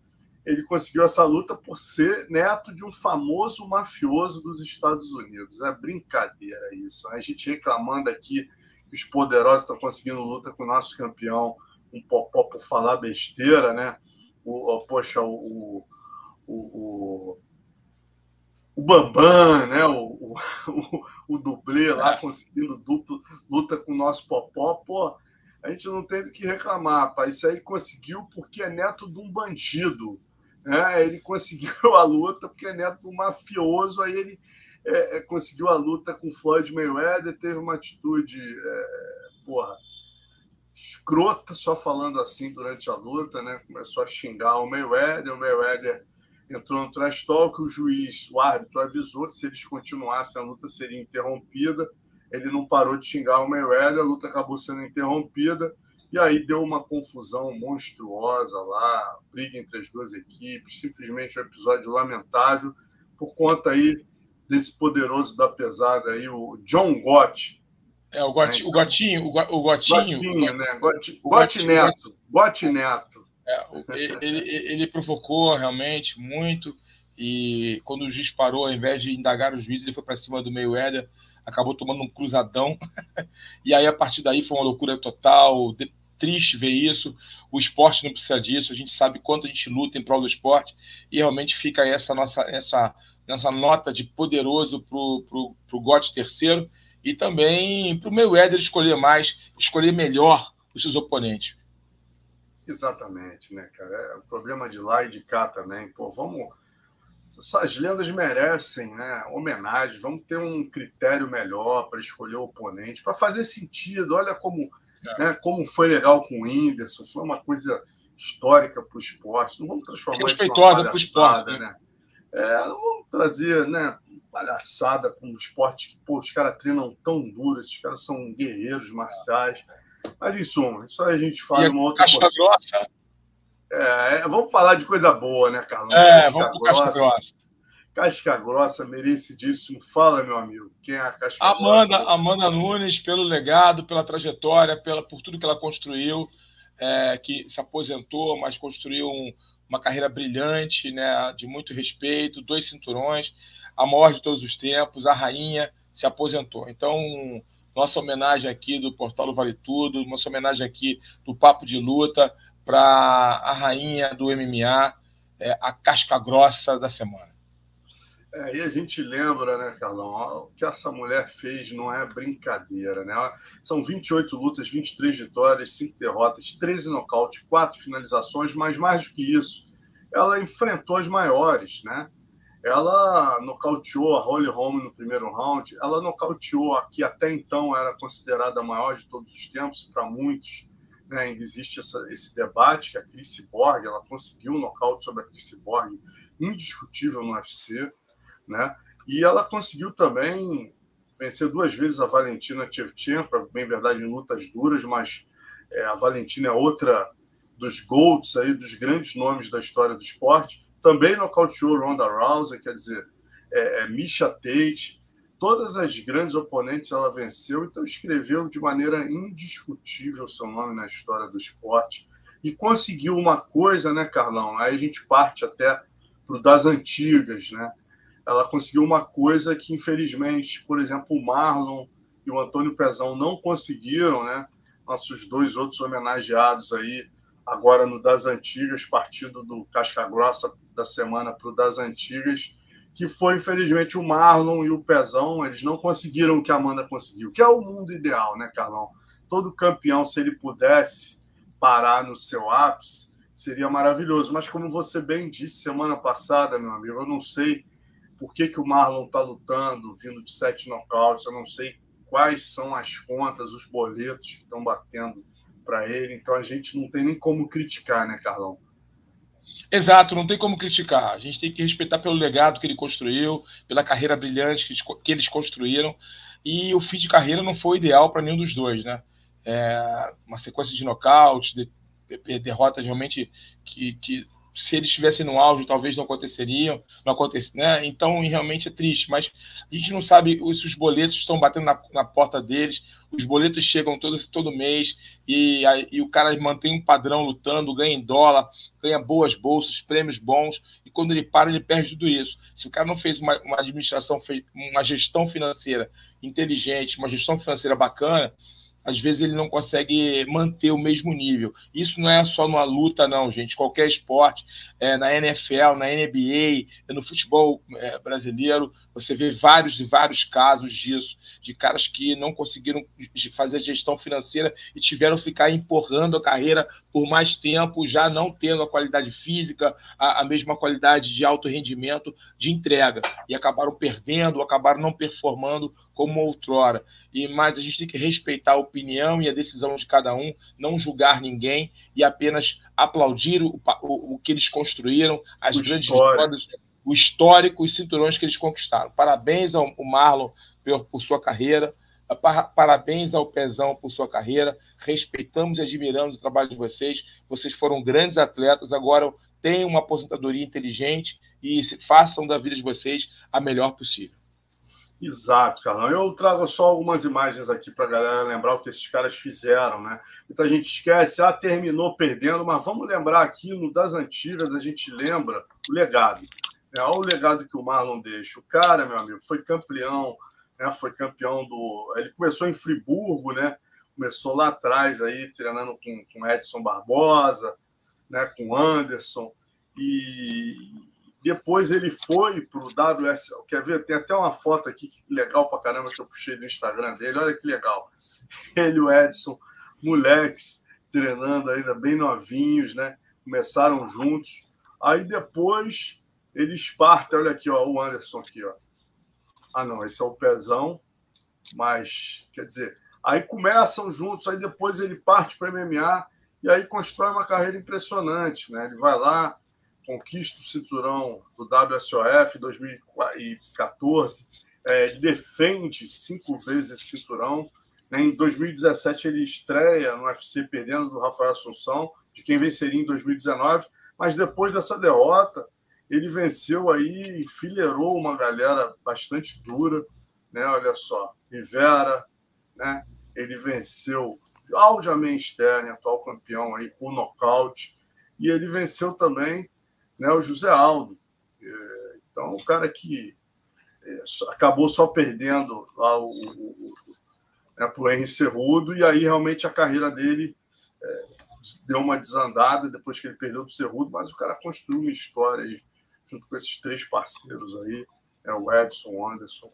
ele conseguiu essa luta por ser neto de um famoso mafioso dos Estados Unidos. É brincadeira isso. A gente reclamando aqui que os poderosos estão conseguindo luta com o nosso campeão, um popó por falar besteira, né? O, o poxa, o, o, o, o Bambam, né? O, o, o dublê lá conseguindo duplo, luta com o nosso popó, pô. A gente não tem do que reclamar, pai. Isso aí conseguiu porque é neto de um bandido é, ele conseguiu a luta porque é neto do mafioso, aí ele é, é, conseguiu a luta com Floyd Mayweather, teve uma atitude, é, porra, escrota, só falando assim durante a luta, né? Começou a xingar o Mayweather, o Mayweather entrou no trash talk, o juiz, o árbitro avisou que se eles continuassem a luta seria interrompida. Ele não parou de xingar o Mayweather, a luta acabou sendo interrompida. E aí deu uma confusão monstruosa lá, briga entre as duas equipes, simplesmente um episódio lamentável, por conta aí desse poderoso da pesada aí, o John Gott. É, o, Got, é, o Gotinho, o, Gotinho. Gotinho, né? Gotti, Gotti Neto. Gotti Neto. É, ele, ele, provocou realmente muito. E quando o juiz parou, ao invés de indagar o juiz, ele foi para cima do meio Éder, acabou tomando um cruzadão. e aí, a partir daí, foi uma loucura total. Triste ver isso. O esporte não precisa disso. A gente sabe quanto a gente luta em prol do esporte. E realmente fica essa nossa essa, essa nota de poderoso para o Gotti terceiro e também para o Mayweather escolher mais, escolher melhor os seus oponentes. Exatamente, né, cara? É o problema de lá e de cá também. Pô, vamos. Essas lendas merecem né, homenagem, vamos ter um critério melhor para escolher o oponente, para fazer sentido. Olha como, é. né, como foi legal com o Whindersson, foi uma coisa histórica para o esporte. Não vamos transformar Respeitosa para o esporte. Né? né? É, não vamos trazer né, palhaçada com um esporte que pô, os caras treinam tão duro, esses caras são guerreiros marciais. Mas em suma, isso aí a gente fala uma outra casca coisa. grossa. É, é, vamos falar de coisa boa, né, Carlão? É, casca vamos grossa. casca grossa. Casca grossa, merecidíssimo. Fala, meu amigo, quem é a casca Amanda, grossa? Amanda Nunes, pelo legado, pela trajetória, pela, por tudo que ela construiu, é, que se aposentou, mas construiu um, uma carreira brilhante, né, de muito respeito, dois cinturões a maior de todos os tempos, a rainha se aposentou. Então, nossa homenagem aqui do Portal do Vale Tudo, nossa homenagem aqui do Papo de Luta para a rainha do MMA, é, a casca grossa da semana. É, e a gente lembra, né, Carlão, o que essa mulher fez não é brincadeira, né? São 28 lutas, 23 vitórias, 5 derrotas, 13 nocautes, 4 finalizações, mas mais do que isso, ela enfrentou as maiores, né? ela nocauteou a Holly Holm no primeiro round, ela nocauteou a que até então era considerada a maior de todos os tempos, para muitos né, ainda existe essa, esse debate, que a Chris Borg, ela conseguiu um nocaute sobre a Chris Borg, indiscutível no UFC, né? E ela conseguiu também vencer duas vezes a Valentina Shevchenko, bem verdade, em lutas duras, mas é, a Valentina é outra dos GOATs aí, dos grandes nomes da história do esporte também nocauteou Ronda Rousey, quer dizer, é, é, Misha Tate, todas as grandes oponentes ela venceu, então escreveu de maneira indiscutível seu nome na história do esporte e conseguiu uma coisa, né, Carlão? Aí a gente parte até para o das antigas, né? Ela conseguiu uma coisa que, infelizmente, por exemplo, o Marlon e o Antônio Pezão não conseguiram, né? Nossos dois outros homenageados aí, agora no das antigas, partido do Casca Grossa da semana para o das antigas, que foi, infelizmente, o Marlon e o Pezão. Eles não conseguiram o que a Amanda conseguiu, que é o mundo ideal, né, Carlão? Todo campeão, se ele pudesse parar no seu ápice, seria maravilhoso. Mas, como você bem disse semana passada, meu amigo, eu não sei por que, que o Marlon está lutando, vindo de sete nocautes, eu não sei quais são as contas, os boletos que estão batendo para ele. Então, a gente não tem nem como criticar, né, Carlão? Exato, não tem como criticar. A gente tem que respeitar pelo legado que ele construiu, pela carreira brilhante que, eles construíram. E o fim de carreira não foi ideal para nenhum dos dois, né? É uma sequência de nocautes, de, de, derrotas realmente que, que se eles estivessem no auge, talvez não aconteceriam, não acontece, né? Então, realmente é triste, mas a gente não sabe se os boletos estão batendo na, na porta deles, os boletos chegam todo, todo mês e, e o cara mantém um padrão lutando, ganha em dólar, ganha boas bolsas, prêmios bons, e quando ele para, ele perde tudo isso. Se o cara não fez uma, uma administração, uma gestão financeira inteligente, uma gestão financeira bacana, às vezes ele não consegue manter o mesmo nível. Isso não é só numa luta, não, gente. Qualquer esporte, é, na NFL, na NBA, no futebol é, brasileiro, você vê vários e vários casos disso, de caras que não conseguiram fazer gestão financeira e tiveram que ficar empurrando a carreira por mais tempo, já não tendo a qualidade física, a, a mesma qualidade de alto rendimento de entrega. E acabaram perdendo, acabaram não performando como outrora. E mas a gente tem que respeitar a opinião e a decisão de cada um, não julgar ninguém e apenas aplaudir o, o, o que eles construíram, as o grandes vitórias, o histórico, os cinturões que eles conquistaram. Parabéns ao Marlon por, por sua carreira. Parabéns ao Pezão por sua carreira. Respeitamos e admiramos o trabalho de vocês. Vocês foram grandes atletas. Agora tenham uma aposentadoria inteligente e façam da vida de vocês a melhor possível. Exato, Carlão. Eu trago só algumas imagens aqui para a galera lembrar o que esses caras fizeram, né? Muita gente esquece, ah, terminou perdendo, mas vamos lembrar aqui no das antigas, a gente lembra o legado. É, olha o legado que o Marlon deixa. O cara, meu amigo, foi campeão, né? Foi campeão do. Ele começou em Friburgo, né? Começou lá atrás aí, treinando com, com Edson Barbosa, né? Com Anderson. E, depois ele foi para o WSL. Quer ver? Tem até uma foto aqui legal para caramba que eu puxei do Instagram dele. Olha que legal. Ele o Edson, moleques, treinando ainda bem novinhos, né? Começaram juntos. Aí depois eles partem. Olha aqui, ó, o Anderson aqui, ó. Ah, não, esse é o pezão. Mas, quer dizer, aí começam juntos, aí depois ele parte para MMA e aí constrói uma carreira impressionante, né? Ele vai lá, conquista o cinturão do WSOF 2014, é, ele defende cinco vezes esse cinturão. Né? Em 2017 ele estreia no UFC perdendo do Rafael Assunção, de quem venceria em 2019, mas depois dessa derrota ele venceu aí, enfileirou uma galera bastante dura, né? Olha só, Rivera, né? Ele venceu Aljamain Sterling, atual campeão aí por nocaute, e ele venceu também né, o José Aldo. É, então, o cara que é, acabou só perdendo lá o, o, né, para o Henry Cerrudo, e aí realmente a carreira dele é, deu uma desandada depois que ele perdeu do Cerrudo, mas o cara construiu uma história junto com esses três parceiros aí, é o Edson, Anderson,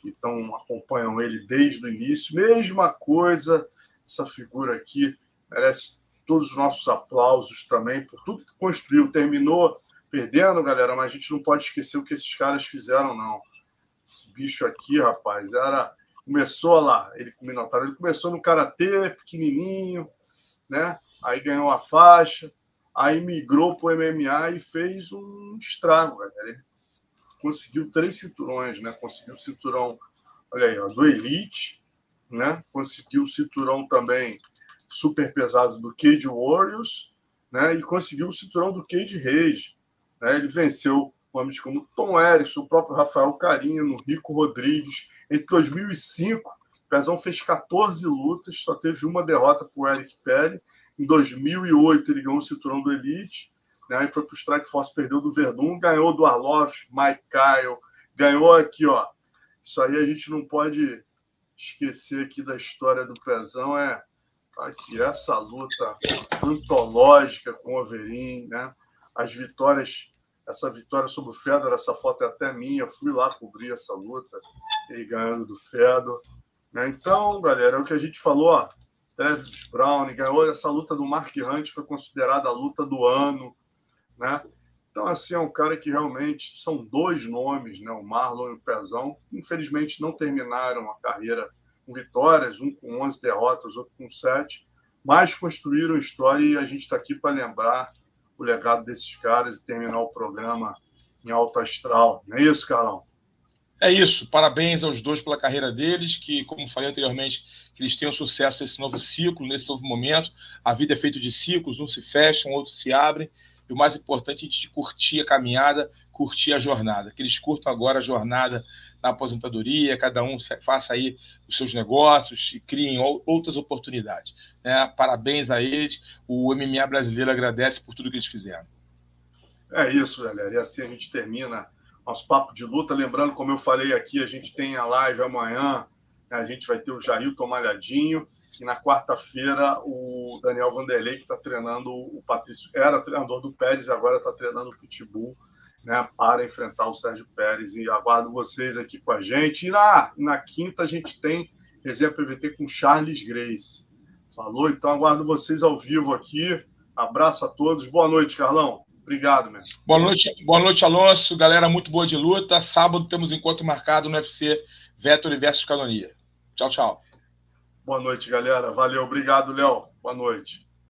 que tão, acompanham ele desde o início. Mesma coisa, essa figura aqui merece todos os nossos aplausos também por tudo que construiu. Terminou perdendo, galera, mas a gente não pode esquecer o que esses caras fizeram, não. Esse bicho aqui, rapaz, era. Começou lá, ele com o Minotauro, ele começou no karatê, pequenininho, né? Aí ganhou a faixa, aí migrou para o MMA e fez um estrago, galera. Ele conseguiu três cinturões, né? Conseguiu o cinturão, olha aí, ó, do Elite, né? Conseguiu o cinturão também super pesado do Cage Warriors, né? E conseguiu o cinturão do Cage Rage. Né? Ele venceu nomes como Tom Erickson, o próprio Rafael Carino, Rico Rodrigues. Entre 2005, o Pezão fez 14 lutas, só teve uma derrota para o Eric Perry. Em 2008, ele ganhou o cinturão do Elite. Né? Aí foi para o Strike Force, perdeu do Verdun, ganhou do Arlof, Mike Kyle, ganhou aqui, ó. Isso aí a gente não pode esquecer aqui da história do Pezão, é aqui, essa luta antológica com o Overin, né? As vitórias, essa vitória sobre o Fedor, essa foto é até minha, fui lá cobrir essa luta, ele ganhando do Fedor. Né? Então, galera, é o que a gente falou, ó, Travis Brown ganhou essa luta do Mark Hunt, foi considerada a luta do ano, né? Então, assim, é um cara que realmente são dois nomes, né? O Marlon e o Pezão. Infelizmente, não terminaram a carreira com vitórias, um com 11 derrotas, outro com 7, mas construíram história e a gente está aqui para lembrar o legado desses caras e terminar o programa em alto astral. Não é isso, Carlão? É isso. Parabéns aos dois pela carreira deles, que, como falei anteriormente, que eles tenham sucesso nesse novo ciclo, nesse novo momento. A vida é feita de ciclos, um se fecha, um outro se abre. E o mais importante é a gente curtir a caminhada, curtir a jornada. Que eles curtam agora a jornada na aposentadoria, cada um faça aí os seus negócios e criem outras oportunidades. Né? Parabéns a eles. O MMA brasileiro agradece por tudo que eles fizeram. É isso, galera. E assim a gente termina nosso papo de luta. Lembrando, como eu falei aqui, a gente tem a live amanhã. Né? A gente vai ter o Jailton Malhadinho. E na quarta-feira, o Daniel Vanderlei, que está treinando o Patrício, era treinador do Pérez, agora está treinando o Pitbull né, para enfrentar o Sérgio Pérez. E aguardo vocês aqui com a gente. E na, na quinta a gente tem resenha PVT com Charles Grace. Falou? Então aguardo vocês ao vivo aqui. Abraço a todos. Boa noite, Carlão. Obrigado, mesmo. Boa noite, boa noite, Alonso. Galera, muito boa de luta. Sábado temos encontro marcado no UFC Vettori versus Canonia. Tchau, tchau. Boa noite, galera. Valeu. Obrigado, Léo. Boa noite.